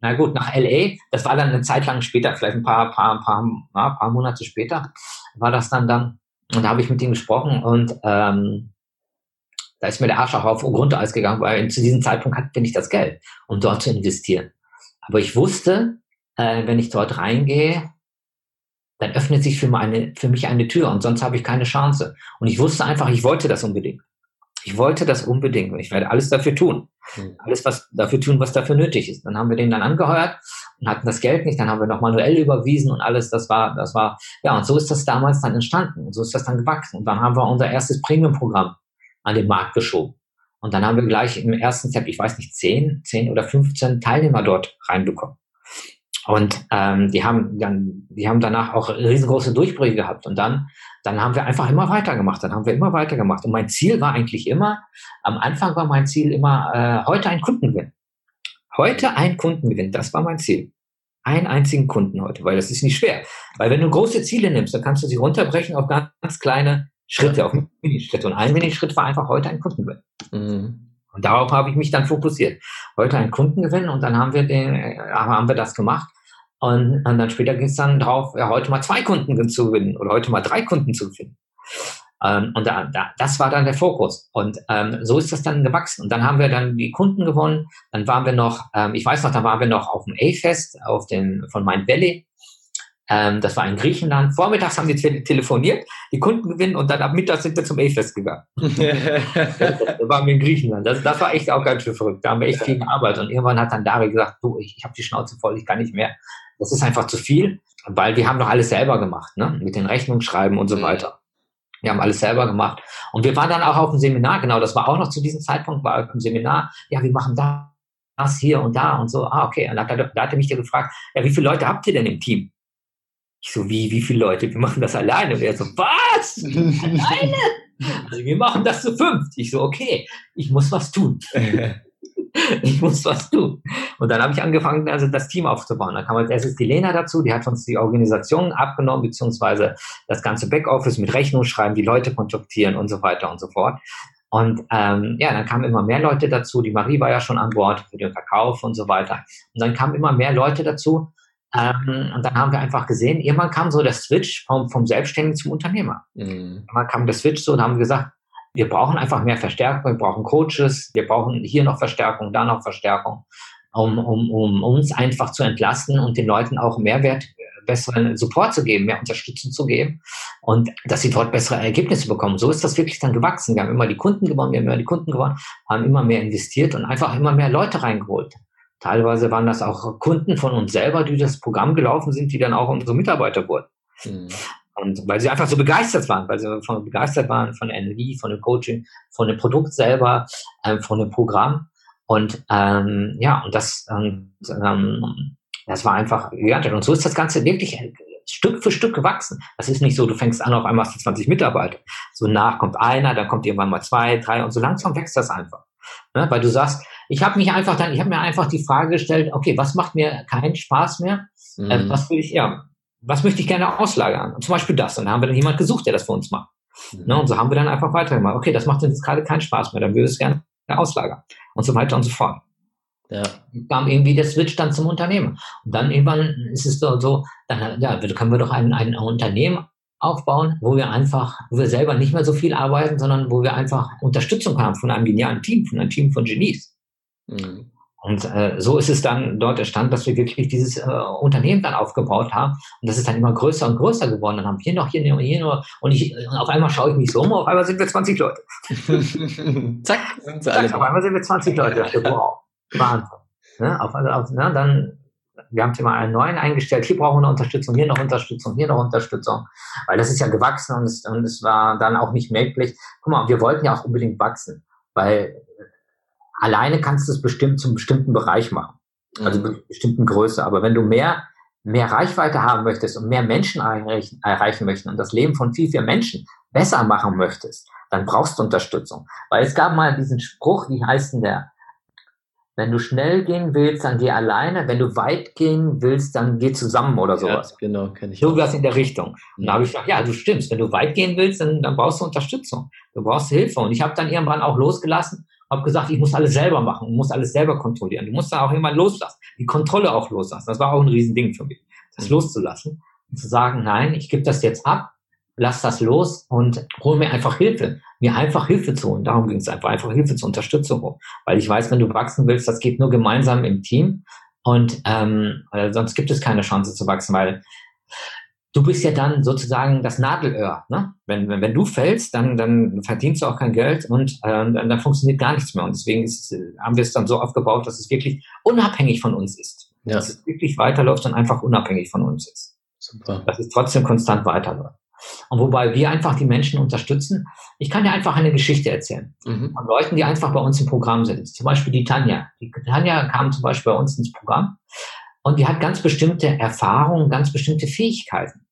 na gut, nach LA, das war dann eine Zeit lang später, vielleicht ein paar, paar, paar, ja, paar Monate später, war das dann dann. Und da habe ich mit ihm gesprochen und ähm, da ist mir der Arsch auch auf Grundeis gegangen, weil zu diesem Zeitpunkt hatte ich das Geld, um dort zu investieren. Aber ich wusste, äh, wenn ich dort reingehe, dann öffnet sich für, meine, für mich eine Tür und sonst habe ich keine Chance. Und ich wusste einfach, ich wollte das unbedingt. Ich wollte das unbedingt und ich werde alles dafür tun. Mhm. Alles was dafür tun, was dafür nötig ist. Dann haben wir den dann angeheuert und hatten das Geld nicht. Dann haben wir noch manuell überwiesen und alles. Das war, das war, ja, und so ist das damals dann entstanden und so ist das dann gewachsen. Und dann haben wir unser erstes Premium-Programm an den Markt geschoben. Und dann haben wir gleich im ersten Step, ich weiß nicht, zehn, zehn oder 15 Teilnehmer dort reinbekommen. Und ähm, die haben dann, die haben danach auch riesengroße Durchbrüche gehabt. Und dann, dann haben wir einfach immer weitergemacht. Dann haben wir immer weitergemacht. Und mein Ziel war eigentlich immer, am Anfang war mein Ziel immer, äh, heute ein Kundengewinn. Heute ein Kundengewinn, das war mein Ziel. Einen einzigen Kunden heute, weil das ist nicht schwer. Weil wenn du große Ziele nimmst, dann kannst du sie runterbrechen auf ganz kleine Schritte, auf Minischritte. Und ein Minischritt war einfach heute ein Kundengewinn. Mhm. Und darauf habe ich mich dann fokussiert. Heute ein Kundengewinn und dann haben wir den, äh, haben wir das gemacht. Und, und dann später ging es dann drauf, ja, heute mal zwei Kunden zu gewinnen oder heute mal drei Kunden zu gewinnen. Ähm, und da, da, das war dann der Fokus. Und ähm, so ist das dann gewachsen. Und dann haben wir dann die Kunden gewonnen. Dann waren wir noch, ähm, ich weiß noch, da waren wir noch auf dem A-Fest, auf dem von Mind Valley. Ähm, das war in Griechenland. Vormittags haben wir te telefoniert, die Kunden gewinnen und dann ab Mittag sind wir zum A-Fest gegangen. da waren wir in Griechenland. Das, das war echt auch ganz schön verrückt. Da haben wir echt viel gearbeitet. Und irgendwann hat dann Dari gesagt, du, ich, ich habe die Schnauze voll, ich kann nicht mehr. Das ist einfach zu viel, weil wir haben doch alles selber gemacht, ne? mit den Rechnungen schreiben und so mhm. weiter. Wir haben alles selber gemacht. Und wir waren dann auch auf dem Seminar, genau, das war auch noch zu diesem Zeitpunkt, war auf dem Seminar, ja, wir machen das hier und da und so. Ah, okay. Und da, da, da hat er mich ja gefragt, ja, wie viele Leute habt ihr denn im Team? Ich so, wie, wie viele Leute? Wir machen das alleine. Und er so, was? alleine? Also wir machen das zu fünf. Ich so, okay, ich muss was tun. ich muss was tun. Und dann habe ich angefangen, also das Team aufzubauen. Dann kam als erstes die Lena dazu, die hat uns die Organisation abgenommen, beziehungsweise das ganze Backoffice mit Rechnung schreiben, die Leute kontaktieren und so weiter und so fort. Und ähm, ja, dann kamen immer mehr Leute dazu. Die Marie war ja schon an Bord für den Verkauf und so weiter. Und dann kamen immer mehr Leute dazu. Ähm, und dann haben wir einfach gesehen, irgendwann kam so der Switch vom, vom Selbstständigen zum Unternehmer. Mhm. Irgendwann kam der Switch so und haben gesagt, wir brauchen einfach mehr Verstärkung, wir brauchen Coaches, wir brauchen hier noch Verstärkung, da noch Verstärkung, um, um, um uns einfach zu entlasten und den Leuten auch Mehrwert, äh, besseren Support zu geben, mehr Unterstützung zu geben und dass sie dort bessere Ergebnisse bekommen. So ist das wirklich dann gewachsen. Wir haben immer die Kunden gewonnen, wir haben immer die Kunden gewonnen, haben immer mehr investiert und einfach immer mehr Leute reingeholt. Teilweise waren das auch Kunden von uns selber, die das Programm gelaufen sind, die dann auch unsere Mitarbeiter wurden. Mhm. Und weil sie einfach so begeistert waren, weil sie von, begeistert waren von der Energie, von dem Coaching, von dem Produkt selber, ähm, von dem Programm. Und ähm, ja, und das, ähm, ähm, das war einfach gigantisch. Und so ist das Ganze wirklich Stück für Stück gewachsen. Das ist nicht so, du fängst an, auf einmal hast du 20 Mitarbeiter. So nach kommt einer, dann kommt irgendwann mal zwei, drei und so langsam wächst das einfach. Ne? Weil du sagst, ich habe mich einfach dann, ich habe mir einfach die Frage gestellt, okay, was macht mir keinen Spaß mehr? Mhm. Äh, was will ich, ja, was möchte ich gerne auslagern? Und zum Beispiel das. Und da haben wir dann jemand gesucht, der das für uns macht. Mhm. Ne, und so haben wir dann einfach weitergemacht. Okay, das macht uns jetzt gerade keinen Spaß mehr, dann würde es gerne auslagern. Und so weiter und so fort. Ja. Kam irgendwie der Switch dann zum Unternehmen. Und dann irgendwann ist es so, so dann ja, können wir doch ein, ein Unternehmen aufbauen, wo wir einfach, wo wir selber nicht mehr so viel arbeiten, sondern wo wir einfach Unterstützung haben von einem genialen Team, von einem Team von Genies. Mhm. Und äh, so ist es dann dort entstanden, dass wir wirklich dieses äh, Unternehmen dann aufgebaut haben. Und das ist dann immer größer und größer geworden. Dann haben wir hier noch, hier noch, hier noch. Und, ich, und auf einmal schaue ich mich so um, auf einmal sind wir 20 Leute. Zack, sind sie alle. Zack, auf einmal sind wir 20 Leute. Wow, Wahnsinn. Ne? Auf, auf, ne? Dann, wir haben immer einen neuen eingestellt. Hier brauchen wir noch Unterstützung, hier noch Unterstützung, hier noch Unterstützung. Weil das ist ja gewachsen und es, und es war dann auch nicht möglich. Guck mal, wir wollten ja auch unbedingt wachsen. Weil alleine kannst du es bestimmt zum bestimmten Bereich machen. Also mhm. bestimmten Größe. Aber wenn du mehr, mehr Reichweite haben möchtest und mehr Menschen erreichen, erreichen möchtest und das Leben von viel, viel Menschen besser machen möchtest, dann brauchst du Unterstützung. Weil es gab mal diesen Spruch, wie heißt denn der? Wenn du schnell gehen willst, dann geh alleine. Wenn du weit gehen willst, dann geh zusammen oder sowas. Ja, genau, kenne ich. So was in der Richtung. Und da habe ich gesagt, ja, du stimmst. Wenn du weit gehen willst, dann, dann brauchst du Unterstützung. Du brauchst Hilfe. Und ich habe dann irgendwann auch losgelassen habe gesagt, ich muss alles selber machen, ich muss alles selber kontrollieren. Du musst dann auch irgendwann loslassen. die Kontrolle auch loslassen. Das war auch ein Riesending für mich, das mhm. loszulassen und zu sagen, nein, ich gebe das jetzt ab, lass das los und hol mir einfach Hilfe, mir einfach Hilfe zu holen. Darum ging es einfach, einfach Hilfe zur Unterstützung. Weil ich weiß, wenn du wachsen willst, das geht nur gemeinsam im Team und ähm, sonst gibt es keine Chance zu wachsen, weil du bist ja dann sozusagen das Nadelöhr. Ne? Wenn, wenn, wenn du fällst, dann, dann verdienst du auch kein Geld und äh, dann, dann funktioniert gar nichts mehr. Und deswegen ist, haben wir es dann so aufgebaut, dass es wirklich unabhängig von uns ist. Ja. Dass es wirklich weiterläuft und einfach unabhängig von uns ist. Super. Dass es trotzdem konstant weiterläuft. Und wobei wir einfach die Menschen unterstützen. Ich kann dir einfach eine Geschichte erzählen. Mhm. Von Leuten, die einfach bei uns im Programm sind. Zum Beispiel die Tanja. Die Tanja kam zum Beispiel bei uns ins Programm und die hat ganz bestimmte Erfahrungen, ganz bestimmte Fähigkeiten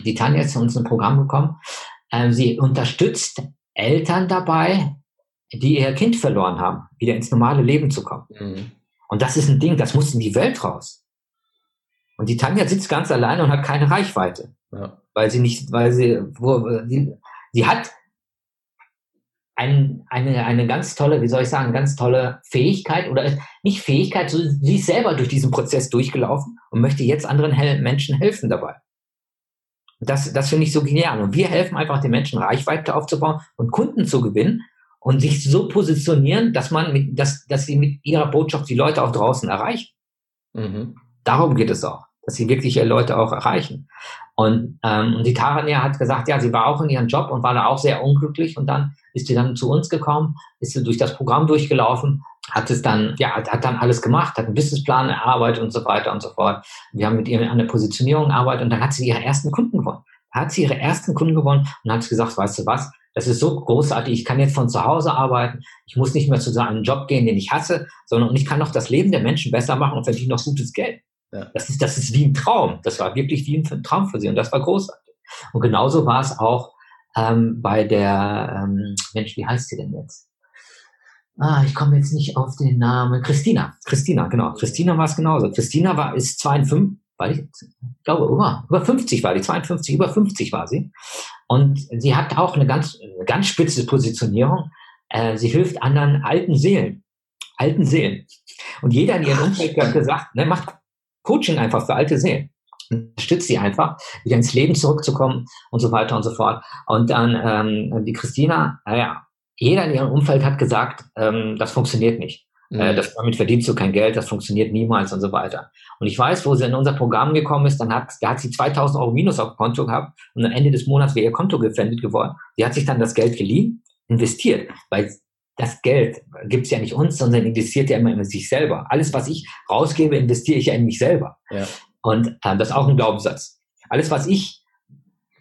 die Tanja ist zu uns im Programm gekommen. Ähm, sie unterstützt Eltern dabei, die ihr Kind verloren haben, wieder ins normale Leben zu kommen. Mhm. Und das ist ein Ding, das muss in die Welt raus. Und die Tanja sitzt ganz alleine und hat keine Reichweite. Ja. Weil sie nicht, weil sie, wo, sie, sie hat ein, eine, eine ganz tolle, wie soll ich sagen, ganz tolle Fähigkeit oder nicht Fähigkeit, so, sie ist selber durch diesen Prozess durchgelaufen und möchte jetzt anderen Menschen helfen dabei. Das, das finde ich so genial. Und wir helfen einfach den Menschen Reichweite aufzubauen und Kunden zu gewinnen und sich so positionieren, dass man mit, dass, dass sie mit ihrer Botschaft die Leute auch draußen erreichen. Mhm. Darum geht es auch, dass sie wirklich Leute auch erreichen. Und, ähm, und die Tarania hat gesagt, ja, sie war auch in ihrem Job und war da auch sehr unglücklich und dann ist sie dann zu uns gekommen, ist sie durch das Programm durchgelaufen hat es dann, ja, hat dann alles gemacht, hat einen Businessplan erarbeitet und so weiter und so fort. Wir haben mit ihr an der Positionierung gearbeitet und dann hat sie ihre ersten Kunden gewonnen. Da hat sie ihre ersten Kunden gewonnen und hat gesagt, weißt du was, das ist so großartig, ich kann jetzt von zu Hause arbeiten, ich muss nicht mehr zu so einem Job gehen, den ich hasse, sondern ich kann noch das Leben der Menschen besser machen und verdiene noch gutes Geld. Ja. Das, ist, das ist wie ein Traum. Das war wirklich wie ein Traum für sie und das war großartig. Und genauso war es auch ähm, bei der, ähm, Mensch, wie heißt sie denn jetzt? Ah, ich komme jetzt nicht auf den Namen, Christina. Christina, genau. Christina war es genauso. Christina war, ist 52, war ich, ich glaube, über, über 50 war die, 52, über 50 war sie. Und sie hat auch eine ganz, ganz spitze Positionierung. Äh, sie hilft anderen alten Seelen. Alten Seelen. Und jeder in ihrem Umfeld hat gesagt, ne, macht Coaching einfach für alte Seelen. Unterstützt sie einfach, wieder ins Leben zurückzukommen und so weiter und so fort. Und dann ähm, die Christina, naja, jeder in ihrem Umfeld hat gesagt, ähm, das funktioniert nicht. Mhm. Äh, das, damit verdienst du kein Geld, das funktioniert niemals und so weiter. Und ich weiß, wo sie in unser Programm gekommen ist, dann hat, da hat sie 2000 Euro Minus auf dem Konto gehabt und am Ende des Monats wäre ihr Konto gefändet geworden. Sie hat sich dann das Geld geliehen, investiert, weil das Geld gibt's ja nicht uns, sondern investiert ja immer in sich selber. Alles, was ich rausgebe, investiere ich ja in mich selber. Ja. Und äh, das ist auch ein Glaubenssatz. Alles, was ich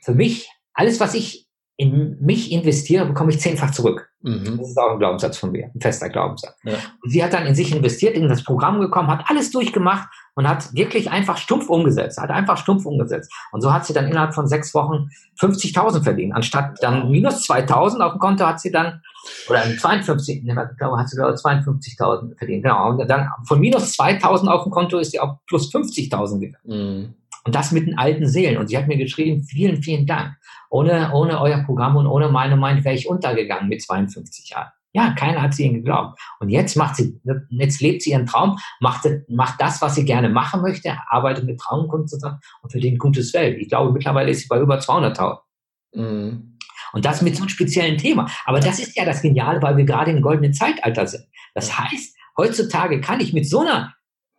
für mich, alles, was ich in mich investiere, bekomme ich zehnfach zurück. Mhm. Das ist auch ein Glaubenssatz von mir, ein fester Glaubenssatz. Ja. sie hat dann in sich investiert, in das Programm gekommen, hat alles durchgemacht und hat wirklich einfach stumpf umgesetzt, hat einfach stumpf umgesetzt. Und so hat sie dann innerhalb von sechs Wochen 50.000 verdient. Anstatt dann minus 2.000 auf dem Konto hat sie dann, oder 52, ne, ich glaube, hat sie glaube 52.000 verdient. Genau. Und dann von minus 2.000 auf dem Konto ist sie auf plus 50.000 gegangen. Mhm. Und das mit den alten Seelen. Und sie hat mir geschrieben, vielen, vielen Dank. Ohne, ohne euer Programm und ohne meine Mind wäre ich untergegangen mit 52 Jahren. Ja, keiner hat sie ihnen geglaubt. Und jetzt macht sie, jetzt lebt sie ihren Traum, macht, macht das, was sie gerne machen möchte, arbeitet mit Traumkunden zusammen und verdient gutes Geld. Ich glaube, mittlerweile ist sie bei über 200.000. Mhm. Und das mit so einem speziellen Thema. Aber das ist ja das Geniale, weil wir gerade im goldenen Zeitalter sind. Das heißt, heutzutage kann ich mit so einer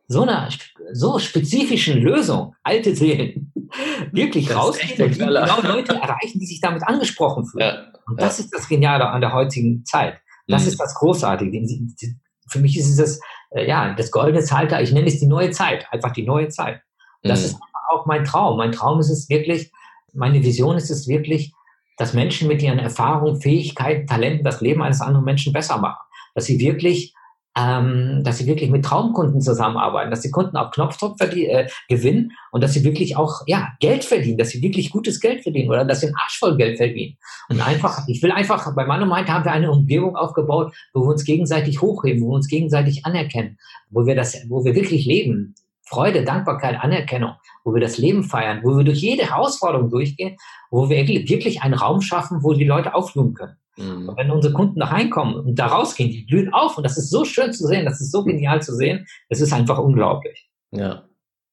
so einer so spezifischen Lösung, alte Seelen, wirklich rausgehen und genau Leute erreichen, die sich damit angesprochen fühlen. Ja, und das ja. ist das Geniale an der heutigen Zeit. Das mhm. ist das Großartige. Für mich ist es das, äh, ja, das goldene Zeitalter, ich nenne es die neue Zeit, einfach die neue Zeit. das mhm. ist auch mein Traum. Mein Traum ist es wirklich, meine Vision ist es wirklich, dass Menschen mit ihren Erfahrungen, Fähigkeiten, Talenten das Leben eines anderen Menschen besser machen. Dass sie wirklich ähm, dass sie wirklich mit Traumkunden zusammenarbeiten, dass die Kunden auf Knopfdruck äh, gewinnen und dass sie wirklich auch ja Geld verdienen, dass sie wirklich gutes Geld verdienen oder dass sie einen Arsch voll Geld verdienen. Und einfach, ich will einfach, bei Mann und Meinte haben wir eine Umgebung aufgebaut, wo wir uns gegenseitig hochheben, wo wir uns gegenseitig anerkennen, wo wir das, wo wir wirklich leben. Freude, Dankbarkeit, Anerkennung, wo wir das Leben feiern, wo wir durch jede Herausforderung durchgehen, wo wir wirklich einen Raum schaffen, wo die Leute aufblumen können. Mhm. Und wenn unsere Kunden da reinkommen und da rausgehen, die blühen auf und das ist so schön zu sehen, das ist so genial zu sehen, es ist einfach unglaublich. Ja.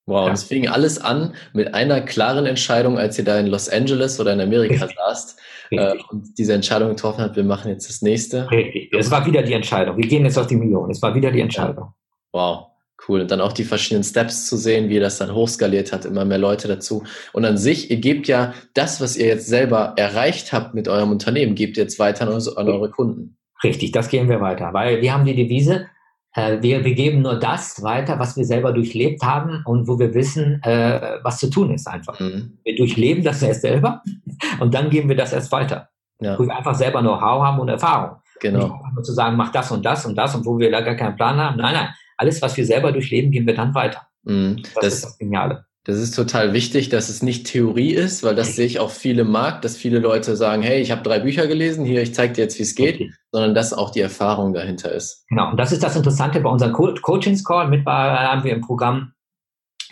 Wow, ja. und es fing alles an mit einer klaren Entscheidung, als ihr da in Los Angeles oder in Amerika saßt äh, und diese Entscheidung getroffen habt, wir machen jetzt das nächste. Richtig, es war wieder die Entscheidung. Wir gehen jetzt auf die Million. Es war wieder die Entscheidung. Ja. Wow. Cool. Und dann auch die verschiedenen Steps zu sehen, wie ihr das dann hochskaliert hat, immer mehr Leute dazu. Und an sich, ihr gebt ja das, was ihr jetzt selber erreicht habt mit eurem Unternehmen, gebt ihr jetzt weiter an, eure Kunden. Richtig, das gehen wir weiter. Weil wir haben die Devise, äh, wir, wir geben nur das weiter, was wir selber durchlebt haben und wo wir wissen, äh, was zu tun ist einfach. Mhm. Wir durchleben das erst selber und dann geben wir das erst weiter. Ja. Wo wir einfach selber Know-how haben und Erfahrung. Genau. Nicht nur zu sagen, mach das und das und das und wo wir da gar keinen Plan haben. Nein, nein alles, was wir selber durchleben, gehen wir dann weiter. Mm, das, das, ist das Geniale. Das ist total wichtig, dass es nicht Theorie ist, weil das sehe ich auch viele mag, dass viele Leute sagen, hey, ich habe drei Bücher gelesen, hier, ich zeige dir jetzt, wie es geht, okay. sondern dass auch die Erfahrung dahinter ist. Genau, und das ist das Interessante bei unserem Co Coachings-Call. Mittlerweile haben wir im Programm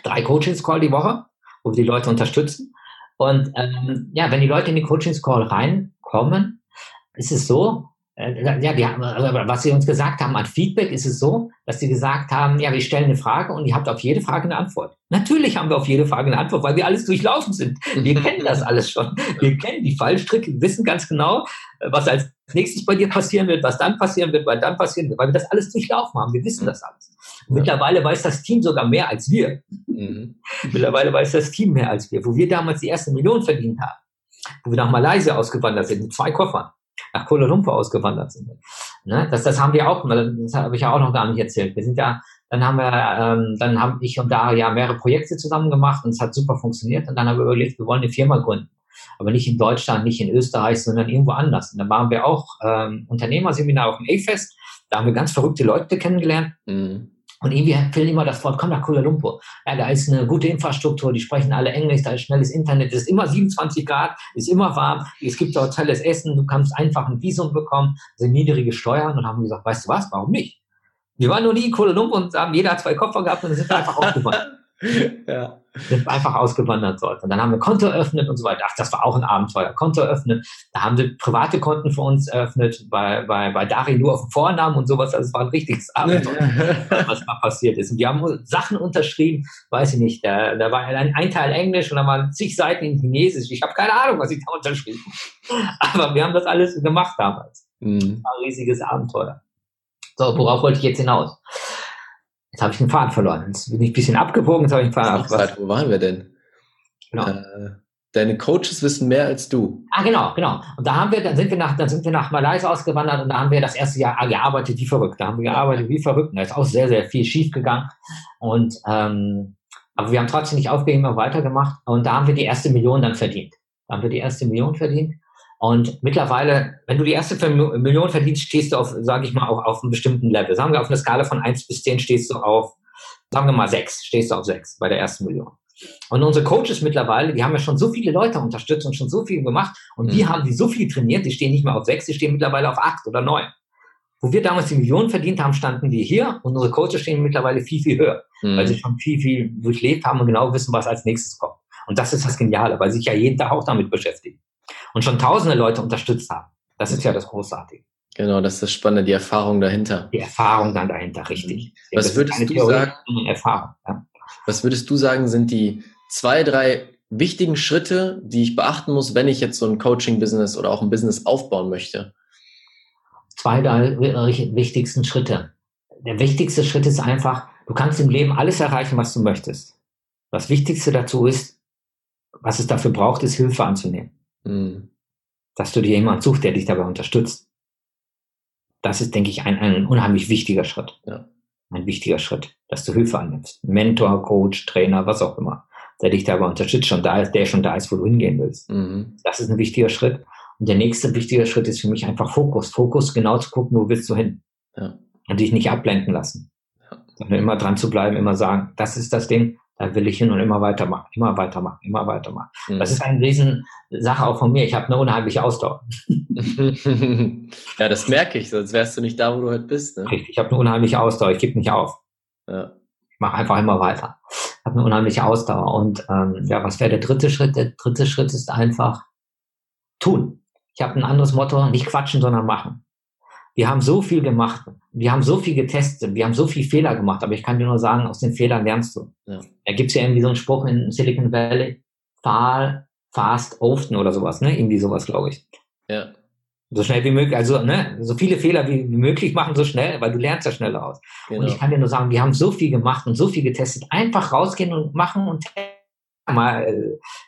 drei Coachings-Call die Woche, wo wir die Leute unterstützen. Und ähm, ja, wenn die Leute in den Coachings-Call reinkommen, ist es so, ja, die also was sie uns gesagt haben an Feedback ist es so, dass sie gesagt haben, ja, wir stellen eine Frage und ihr habt auf jede Frage eine Antwort. Natürlich haben wir auf jede Frage eine Antwort, weil wir alles durchlaufen sind. Wir kennen das alles schon. Wir kennen die Fallstricke, wissen ganz genau, was als nächstes bei dir passieren wird, was dann passieren wird, was dann passieren wird, weil wir das alles durchlaufen haben. Wir wissen das alles. Und mittlerweile weiß das Team sogar mehr als wir. Mhm. Mittlerweile weiß das Team mehr als wir. Wo wir damals die erste Million verdient haben, wo wir nach Malaysia ausgewandert sind mit zwei Koffern nach Kuala Lumpur ausgewandert sind. Ne? Das, das haben wir auch, das habe ich ja auch noch gar nicht erzählt. Wir sind ja, dann haben wir, ähm, dann haben ich und da ja mehrere Projekte zusammen gemacht und es hat super funktioniert und dann haben wir überlegt, wir wollen eine Firma gründen. Aber nicht in Deutschland, nicht in Österreich, sondern irgendwo anders. Und dann waren wir auch ähm, Unternehmerseminar auf dem A-Fest. Da haben wir ganz verrückte Leute kennengelernt. Mhm. Und irgendwie fällt immer das Wort, komm nach Kuala Lumpur. Ja, da ist eine gute Infrastruktur, die sprechen alle Englisch, da ist schnelles Internet, es ist immer 27 Grad, ist immer warm, es gibt dort tolles Essen, du kannst einfach ein Visum bekommen, sind niedrige Steuern und haben gesagt, weißt du was, warum nicht? Wir waren noch nie in Kuala Lumpur und haben jeder zwei Koffer gehabt und sind einfach aufgewandert. ja. Sind einfach ausgewandert dort. Und dann haben wir Konto eröffnet und so weiter. Ach, das war auch ein Abenteuer. Konto eröffnet. Da haben wir private Konten für uns eröffnet, bei, bei, bei Dari nur auf dem Vornamen und sowas. Also es war ein richtiges Abenteuer, was da passiert ist. Und die haben Sachen unterschrieben, weiß ich nicht. Da, da war ein, ein Teil Englisch und da waren zig Seiten in Chinesisch. Ich habe keine Ahnung, was ich da unterschrieben Aber wir haben das alles gemacht damals. Mhm. Das war ein riesiges Abenteuer. So, worauf wollte ich jetzt hinaus? Jetzt habe ich den Faden verloren. Jetzt bin ich ein bisschen abgebogen, jetzt habe ich den Faden abgebogen. Wo waren wir denn? Genau. Äh, deine Coaches wissen mehr als du. Ah, genau, genau. Und da haben wir, dann sind wir nach, dann sind wir nach Malaysia ausgewandert und da haben wir das erste Jahr gearbeitet wie verrückt. Da haben wir gearbeitet wie verrückt. Und da ist auch sehr, sehr viel schief gegangen. Und ähm, aber wir haben trotzdem nicht aufgegeben, haben weitergemacht. Und da haben wir die erste Million dann verdient. Da haben wir die erste Million verdient. Und mittlerweile, wenn du die erste Million verdienst, stehst du auf, sage ich mal, auch auf einem bestimmten Level. Sagen wir, auf einer Skala von 1 bis 10 stehst du auf, sagen wir mal 6, stehst du auf 6 bei der ersten Million. Und unsere Coaches mittlerweile, die haben ja schon so viele Leute unterstützt und schon so viel gemacht. Und die mhm. haben die so viel trainiert, die stehen nicht mehr auf 6, die stehen mittlerweile auf 8 oder 9. Wo wir damals die Millionen verdient haben, standen die hier und unsere Coaches stehen mittlerweile viel, viel höher, mhm. weil sie schon viel, viel durchlebt haben und genau wissen, was als nächstes kommt. Und das ist das Geniale, weil sie sich ja jeden Tag auch damit beschäftigen und schon tausende Leute unterstützt haben. Das ist ja das Großartige. Genau, das ist das Spannende, die Erfahrung dahinter. Die Erfahrung dann dahinter, richtig. Mhm. Was würdest du Theorie, sagen? Erfahrung, ja. Was würdest du sagen, sind die zwei, drei wichtigen Schritte, die ich beachten muss, wenn ich jetzt so ein Coaching-Business oder auch ein Business aufbauen möchte? Zwei, drei wichtigsten Schritte. Der wichtigste Schritt ist einfach, du kannst im Leben alles erreichen, was du möchtest. Das Wichtigste dazu ist, was es dafür braucht, ist Hilfe anzunehmen. Mhm. Dass du dir jemand suchst, der dich dabei unterstützt. Das ist, denke ich, ein, ein unheimlich wichtiger Schritt. Ja. Ein wichtiger Schritt, dass du Hilfe annimmst. Mentor, Coach, Trainer, was auch immer, der dich dabei unterstützt, schon da ist, der schon da ist, wo du hingehen willst. Mhm. Das ist ein wichtiger Schritt. Und der nächste wichtige Schritt ist für mich einfach Fokus. Fokus, genau zu gucken, wo willst du hin. Ja. Und dich nicht ablenken lassen. Ja. Sondern immer dran zu bleiben, immer sagen, das ist das Ding, da will ich hin und immer weitermachen, immer weitermachen, immer weitermachen. Mhm. Das ist eine Riesensache auch von mir. Ich habe eine unheimliche Ausdauer. ja, das merke ich, sonst wärst du nicht da, wo du heute bist. Ne? Ich habe eine unheimliche Ausdauer, ich gebe nicht auf. Ja. Ich mache einfach immer weiter. Ich habe eine unheimliche Ausdauer. Und ähm, ja, was wäre der dritte Schritt? Der dritte Schritt ist einfach tun. Ich habe ein anderes Motto, nicht quatschen, sondern machen. Wir haben so viel gemacht, wir haben so viel getestet, wir haben so viel Fehler gemacht, aber ich kann dir nur sagen, aus den Fehlern lernst du. Ja. Da gibt's ja irgendwie so einen Spruch in Silicon Valley, fahr fast often oder sowas, ne? Irgendwie sowas, glaube ich. Ja. So schnell wie möglich, also ne, so viele Fehler wie, wie möglich machen, so schnell, weil du lernst ja schneller aus. Genau. Und ich kann dir nur sagen, wir haben so viel gemacht und so viel getestet. Einfach rausgehen und machen und testen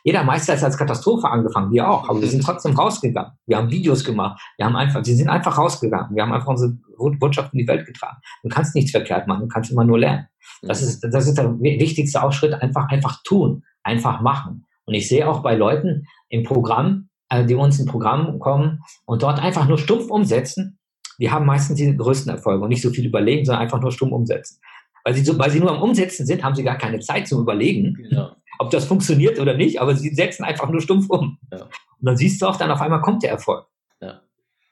jeder Meister ist als Katastrophe angefangen, wir auch, aber wir sind trotzdem rausgegangen. Wir haben Videos gemacht, wir haben einfach, sie sind einfach rausgegangen, wir haben einfach unsere Botschaft in die Welt getragen. Du kannst nichts verkehrt machen, du kannst immer nur lernen. Das ist, das ist der wichtigste Aufschritt, einfach, einfach tun, einfach machen. Und ich sehe auch bei Leuten im Programm, äh, die uns im Programm kommen und dort einfach nur stumpf umsetzen, die haben meistens die größten Erfolge und nicht so viel überlegen, sondern einfach nur stumpf umsetzen. Weil sie, so, weil sie nur am Umsetzen sind, haben sie gar keine Zeit zum Überlegen. Genau ob das funktioniert oder nicht, aber sie setzen einfach nur stumpf um. Ja. Und dann siehst du auch, dann auf einmal kommt der Erfolg. Ja.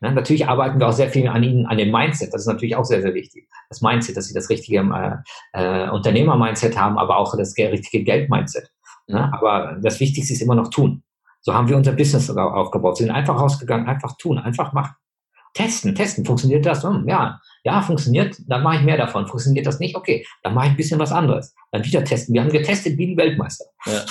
Ja, natürlich arbeiten wir auch sehr viel an ihnen, an dem Mindset. Das ist natürlich auch sehr, sehr wichtig. Das Mindset, dass sie das richtige äh, äh, Unternehmer-Mindset haben, aber auch das richtige Geld-Mindset. Mhm. Aber das Wichtigste ist immer noch tun. So haben wir unser Business aufgebaut. Sie sind einfach rausgegangen, einfach tun, einfach machen. Testen, testen. Funktioniert das? Hm, ja, ja, funktioniert. Dann mache ich mehr davon. Funktioniert das nicht? Okay, dann mache ich ein bisschen was anderes. Dann wieder testen. Wir haben getestet wie die Weltmeister. Ja.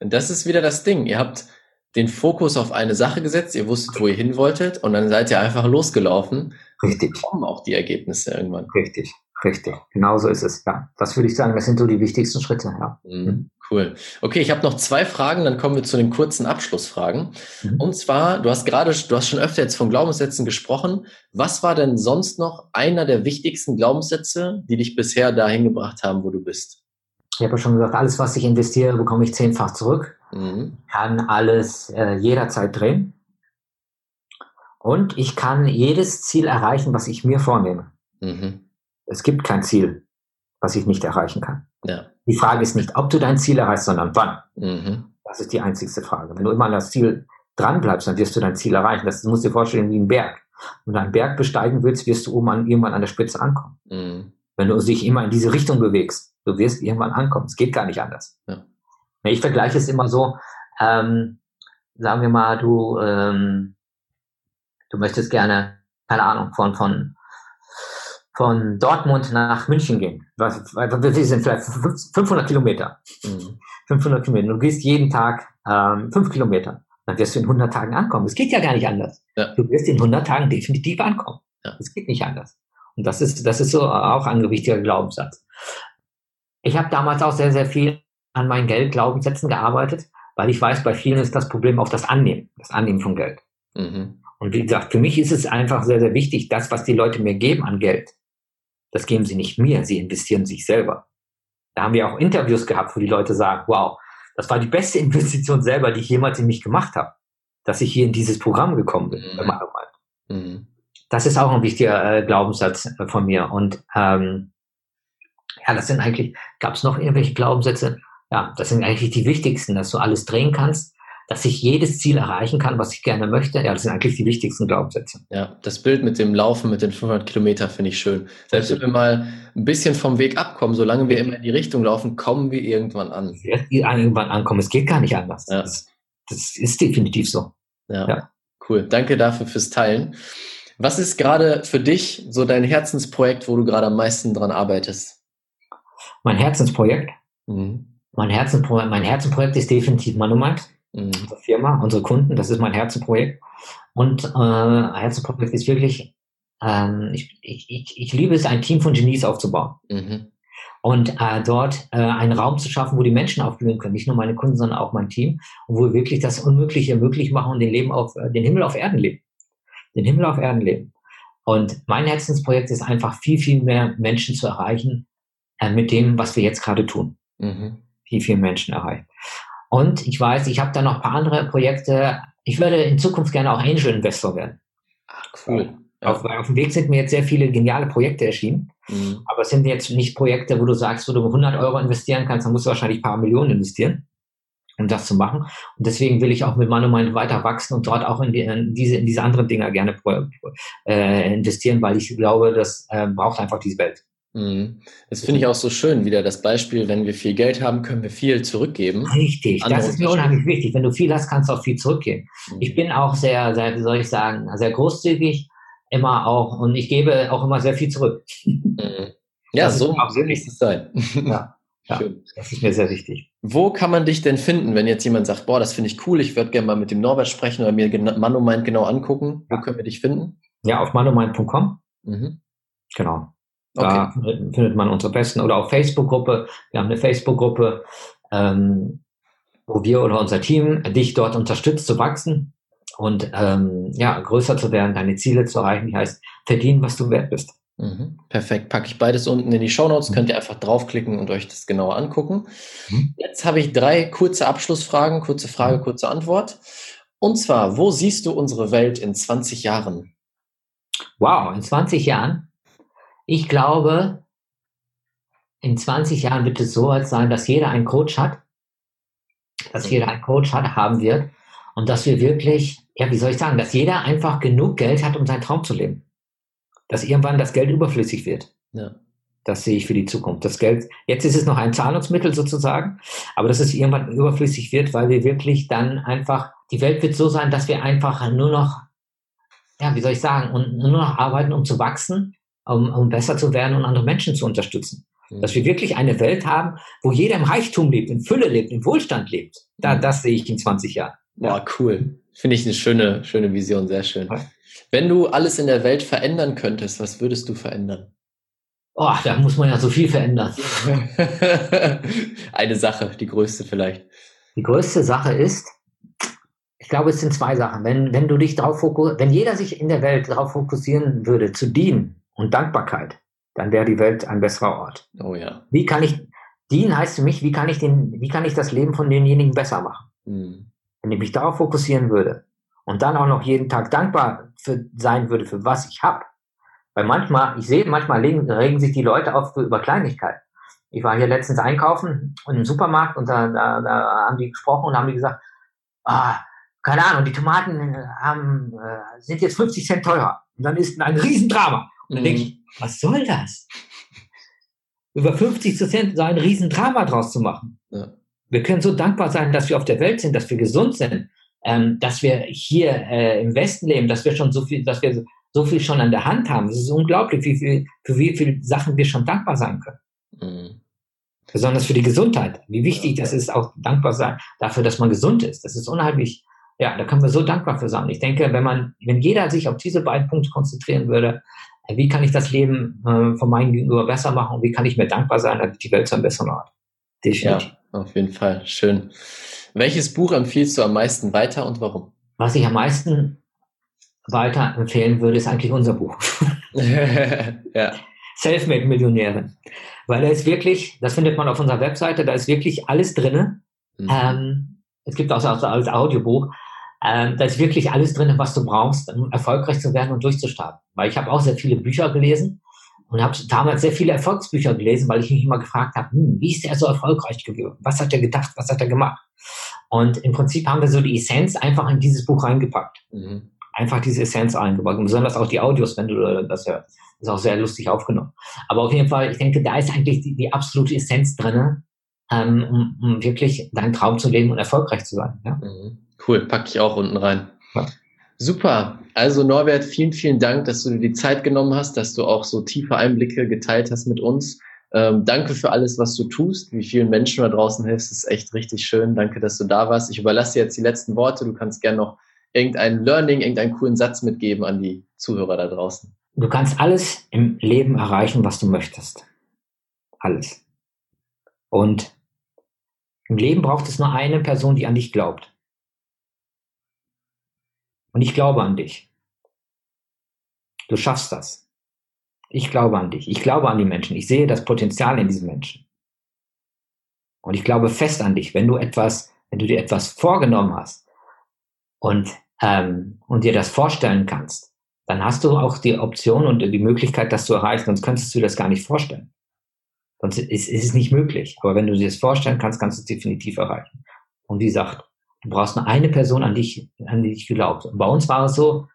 Und das ist wieder das Ding. Ihr habt den Fokus auf eine Sache gesetzt, ihr wusstet, wo ihr hin wolltet und dann seid ihr einfach losgelaufen. Richtig. Kommen auch die Ergebnisse irgendwann. Richtig, richtig. Genau so ist es. Ja, das würde ich sagen, das sind so die wichtigsten Schritte. Ja. Mhm. Cool. Okay, ich habe noch zwei Fragen, dann kommen wir zu den kurzen Abschlussfragen. Mhm. Und zwar, du hast gerade, du hast schon öfter jetzt von Glaubenssätzen gesprochen. Was war denn sonst noch einer der wichtigsten Glaubenssätze, die dich bisher dahin gebracht haben, wo du bist? Ich habe ja schon gesagt, alles, was ich investiere, bekomme ich zehnfach zurück. Mhm. Kann alles äh, jederzeit drehen. Und ich kann jedes Ziel erreichen, was ich mir vornehme. Mhm. Es gibt kein Ziel, was ich nicht erreichen kann. Ja. Die Frage ist nicht, ob du dein Ziel erreichst, sondern wann. Mhm. Das ist die einzigste Frage. Wenn du immer an das Ziel dran bleibst, dann wirst du dein Ziel erreichen. Das musst du dir vorstellen wie ein Berg. Wenn du einen Berg besteigen willst, wirst du oben an, irgendwann an der Spitze ankommen. Mhm. Wenn du dich immer in diese Richtung bewegst, du wirst irgendwann ankommen. Es geht gar nicht anders. Ja. Ich vergleiche es immer so, ähm, sagen wir mal, du, ähm, du möchtest gerne, keine Ahnung, von, von von Dortmund nach München gehen. Was, wir sind vielleicht 500 Kilometer. Mhm. 500 Kilometer. Du gehst jeden Tag ähm, 5 Kilometer. Dann wirst du in 100 Tagen ankommen. Es geht ja gar nicht anders. Ja. Du wirst in 100 Tagen definitiv ankommen. Es ja. geht nicht anders. Und das ist, das ist so auch ein wichtiger Glaubenssatz. Ich habe damals auch sehr, sehr viel an meinen Geldglaubenssätzen gearbeitet, weil ich weiß, bei vielen ist das Problem auch das Annehmen, das Annehmen von Geld. Mhm. Und wie gesagt, für mich ist es einfach sehr, sehr wichtig, das, was die Leute mir geben an Geld, das geben sie nicht mir, sie investieren sich selber. Da haben wir auch Interviews gehabt, wo die Leute sagen, wow, das war die beste Investition selber, die ich jemals in mich gemacht habe, dass ich hier in dieses Programm gekommen bin. Mhm. Mhm. Das ist auch ein wichtiger äh, Glaubenssatz äh, von mir. Und ähm, ja, das sind eigentlich, gab es noch irgendwelche Glaubenssätze? Ja, das sind eigentlich die wichtigsten, dass du alles drehen kannst, dass ich jedes Ziel erreichen kann, was ich gerne möchte. Ja, das sind eigentlich die wichtigsten Glaubenssätze. Ja, das Bild mit dem Laufen, mit den 500 Kilometern finde ich schön. Selbst wenn wir mal ein bisschen vom Weg abkommen, solange wir immer in die Richtung laufen, kommen wir irgendwann an. Wir irgendwann ankommen. Es geht gar nicht anders. Ja. Das, das ist definitiv so. Ja. ja. Cool. Danke dafür fürs Teilen. Was ist gerade für dich so dein Herzensprojekt, wo du gerade am meisten dran arbeitest? Mein Herzensprojekt? Mhm. Mein Herzensprojekt, mein Herzensprojekt ist definitiv mhm. Unsere Firma, unsere Kunden. Das ist mein Herzenprojekt. Und äh, Herzenprojekt ist wirklich, ähm, ich, ich, ich, ich liebe es, ein Team von Genies aufzubauen. Mhm. Und äh, dort äh, einen Raum zu schaffen, wo die Menschen aufblühen können, nicht nur meine Kunden, sondern auch mein Team, und wo wir wirklich das Unmögliche möglich machen und den Leben auf, äh, den Himmel auf Erden leben. Den Himmel auf Erden leben. Und mein Herzensprojekt ist einfach viel, viel mehr Menschen zu erreichen äh, mit dem, was wir jetzt gerade tun. Mhm. Viel, viel Menschen erreichen. Und ich weiß, ich habe da noch ein paar andere Projekte. Ich würde in Zukunft gerne auch Angel Investor werden. Ach, cool. Auf, auf dem Weg sind mir jetzt sehr viele geniale Projekte erschienen. Mhm. Aber es sind jetzt nicht Projekte, wo du sagst, wo du 100 Euro investieren kannst, dann musst du wahrscheinlich ein paar Millionen investieren, um das zu machen. Und deswegen will ich auch mit Manumind weiter wachsen und dort auch in, die, in diese, in diese anderen Dinger gerne äh, investieren, weil ich glaube, das äh, braucht einfach diese Welt. Mhm. Das finde ich auch so schön, wieder das Beispiel, wenn wir viel Geld haben, können wir viel zurückgeben. Richtig, das ist mir unheimlich wichtig. Wenn du viel hast, kannst du auch viel zurückgeben. Mhm. Ich bin auch sehr, sehr, wie soll ich sagen, sehr großzügig, immer auch, und ich gebe auch immer sehr viel zurück. Mhm. Ja, das so muss es sein. Ja. Ja, Schön. das ist mir sehr wichtig. Wo kann man dich denn finden, wenn jetzt jemand sagt, boah, das finde ich cool, ich würde gerne mal mit dem Norbert sprechen oder mir Manomind genau angucken? Wo können wir dich finden? Ja, auf manomind.com. Mhm. Genau. Da okay. findet man unsere besten oder auch Facebook-Gruppe. Wir haben eine Facebook-Gruppe, ähm, wo wir oder unser Team dich dort unterstützt zu wachsen und ähm, ja, größer zu werden, deine Ziele zu erreichen. Die heißt, verdienen, was du wert bist. Mhm. Perfekt. Packe ich beides unten in die Show Notes. Mhm. Könnt ihr einfach draufklicken und euch das genauer angucken. Mhm. Jetzt habe ich drei kurze Abschlussfragen. Kurze Frage, mhm. kurze Antwort. Und zwar, wo siehst du unsere Welt in 20 Jahren? Wow, in 20 Jahren? Ich glaube, in 20 Jahren wird es so weit sein, dass jeder einen Coach hat, dass jeder einen Coach hat, haben wird und dass wir wirklich, ja, wie soll ich sagen, dass jeder einfach genug Geld hat, um seinen Traum zu leben. Dass irgendwann das Geld überflüssig wird. Ja. Das sehe ich für die Zukunft. Das Geld, jetzt ist es noch ein Zahlungsmittel sozusagen, aber dass es irgendwann überflüssig wird, weil wir wirklich dann einfach, die Welt wird so sein, dass wir einfach nur noch, ja, wie soll ich sagen, und nur noch arbeiten, um zu wachsen um, um besser zu werden und andere Menschen zu unterstützen. Dass wir wirklich eine Welt haben, wo jeder im Reichtum lebt, in Fülle lebt, in Wohlstand lebt. Da, mhm. Das sehe ich in 20 Jahren. Ja, cool. Finde ich eine schöne, schöne Vision, sehr schön. Wenn du alles in der Welt verändern könntest, was würdest du verändern? Oh, da muss man ja so viel verändern. Eine Sache, die größte vielleicht. Die größte Sache ist, ich glaube, es sind zwei Sachen. Wenn, wenn du dich darauf fokussierst, wenn jeder sich in der Welt darauf fokussieren würde, zu dienen, und Dankbarkeit, dann wäre die Welt ein besserer Ort. Oh ja. Wie kann ich, dienen heißt für mich, wie kann ich den, wie kann ich das Leben von denjenigen besser machen? Mhm. Wenn ich mich darauf fokussieren würde und dann auch noch jeden Tag dankbar für, sein würde, für was ich habe. Weil manchmal, ich sehe, manchmal regen, regen sich die Leute auf über Kleinigkeiten. Ich war hier letztens einkaufen im Supermarkt und da, da, da haben die gesprochen und haben die gesagt, ah, keine Ahnung, die Tomaten haben, äh, sind jetzt 50 Cent teurer. Und dann ist ein Riesendrama. Und dann denke ich, mhm. was soll das? Über 50 Prozent so ein Riesendrama draus zu machen. Ja. Wir können so dankbar sein, dass wir auf der Welt sind, dass wir gesund sind, ähm, dass wir hier äh, im Westen leben, dass wir schon so viel, dass wir so viel schon an der Hand haben. Es ist unglaublich, wie viel, für wie viele Sachen wir schon dankbar sein können. Mhm. Besonders für die Gesundheit. Wie wichtig ja. das ist, auch dankbar sein dafür, dass man gesund ist. Das ist unheimlich, ja, da können wir so dankbar für sein. Ich denke, wenn man, wenn jeder sich auf diese beiden Punkte konzentrieren würde, wie kann ich das Leben äh, von meinem Gegenüber besser machen und wie kann ich mir dankbar sein, damit die Welt zu einem besseren Ort. Definitiv. Ja, auf jeden Fall. Schön. Welches Buch empfiehlst du am meisten weiter und warum? Was ich am meisten weiter empfehlen würde, ist eigentlich unser Buch. ja. Selfmade-Millionärin. Weil da ist wirklich, das findet man auf unserer Webseite, da ist wirklich alles drinne. Mhm. Ähm, es gibt auch als Audiobuch. Ähm, da ist wirklich alles drin, was du brauchst, um erfolgreich zu werden und durchzustarten. Weil ich habe auch sehr viele Bücher gelesen und habe damals sehr viele Erfolgsbücher gelesen, weil ich mich immer gefragt habe, hm, wie ist er so erfolgreich geworden? Was hat er gedacht? Was hat er gemacht? Und im Prinzip haben wir so die Essenz einfach in dieses Buch reingepackt. Mhm. Einfach diese Essenz reingepackt. Und besonders auch die Audios, wenn du das hörst. Ist auch sehr lustig aufgenommen. Aber auf jeden Fall, ich denke, da ist eigentlich die, die absolute Essenz drin, ähm, um, um wirklich deinen Traum zu leben und erfolgreich zu sein. Ja? Mhm. Cool, packe ich auch unten rein. Ja. Super. Also Norbert, vielen, vielen Dank, dass du dir die Zeit genommen hast, dass du auch so tiefe Einblicke geteilt hast mit uns. Ähm, danke für alles, was du tust, wie vielen Menschen da draußen hilfst. Ist echt richtig schön. Danke, dass du da warst. Ich überlasse dir jetzt die letzten Worte. Du kannst gerne noch irgendein Learning, irgendeinen coolen Satz mitgeben an die Zuhörer da draußen. Du kannst alles im Leben erreichen, was du möchtest. Alles. Und im Leben braucht es nur eine Person, die an dich glaubt. Und ich glaube an dich. Du schaffst das. Ich glaube an dich. Ich glaube an die Menschen. Ich sehe das Potenzial in diesen Menschen. Und ich glaube fest an dich, wenn du etwas, wenn du dir etwas vorgenommen hast und, ähm, und dir das vorstellen kannst, dann hast du auch die Option und die Möglichkeit, das zu erreichen, sonst könntest du dir das gar nicht vorstellen. Sonst ist, ist es nicht möglich. Aber wenn du dir das vorstellen kannst, kannst du es definitiv erreichen. Und wie gesagt, Du brauchst nur eine Person, an dich, an die dich glaubt. Und bei uns war es so,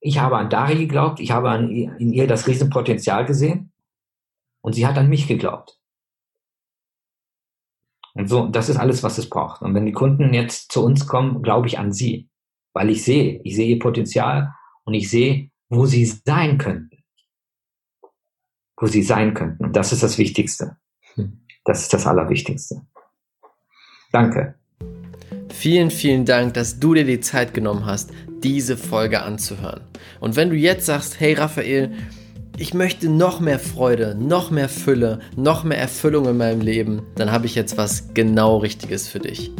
ich habe an Dari geglaubt, ich habe an, in ihr das Riesenpotenzial gesehen. Und sie hat an mich geglaubt. Und so, das ist alles, was es braucht. Und wenn die Kunden jetzt zu uns kommen, glaube ich an sie. Weil ich sehe, ich sehe ihr Potenzial und ich sehe, wo sie sein könnten. Wo sie sein könnten. Und das ist das Wichtigste. Hm. Das ist das Allerwichtigste. Danke. Vielen, vielen Dank, dass du dir die Zeit genommen hast, diese Folge anzuhören. Und wenn du jetzt sagst, hey Raphael, ich möchte noch mehr Freude, noch mehr Fülle, noch mehr Erfüllung in meinem Leben, dann habe ich jetzt was genau Richtiges für dich.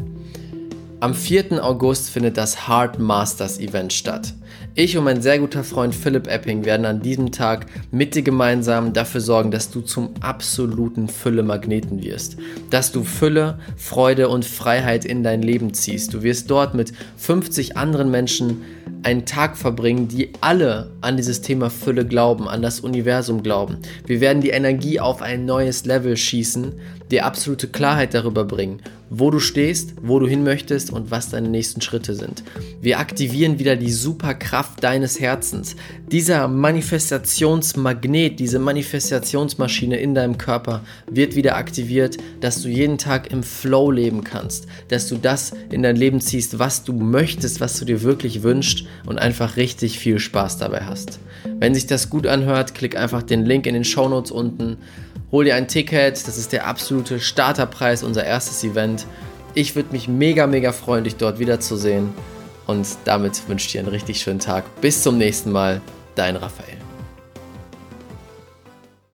Am 4. August findet das Heart Masters Event statt. Ich und mein sehr guter Freund Philipp Epping werden an diesem Tag mit dir gemeinsam dafür sorgen, dass du zum absoluten Fülle-Magneten wirst. Dass du Fülle, Freude und Freiheit in dein Leben ziehst. Du wirst dort mit 50 anderen Menschen einen Tag verbringen, die alle an dieses Thema Fülle glauben, an das Universum glauben. Wir werden die Energie auf ein neues Level schießen, dir absolute Klarheit darüber bringen, wo du stehst, wo du hin möchtest und was deine nächsten Schritte sind. Wir aktivieren wieder die Superkraft deines Herzens. Dieser Manifestationsmagnet, diese Manifestationsmaschine in deinem Körper wird wieder aktiviert, dass du jeden Tag im Flow leben kannst, dass du das in dein Leben ziehst, was du möchtest, was du dir wirklich wünschst und einfach richtig viel Spaß dabei hast. Wenn sich das gut anhört, klick einfach den Link in den Show Notes unten Hol dir ein Ticket, das ist der absolute Starterpreis, unser erstes Event. Ich würde mich mega, mega freuen, dich dort wiederzusehen. Und damit wünsche ich dir einen richtig schönen Tag. Bis zum nächsten Mal, dein Raphael.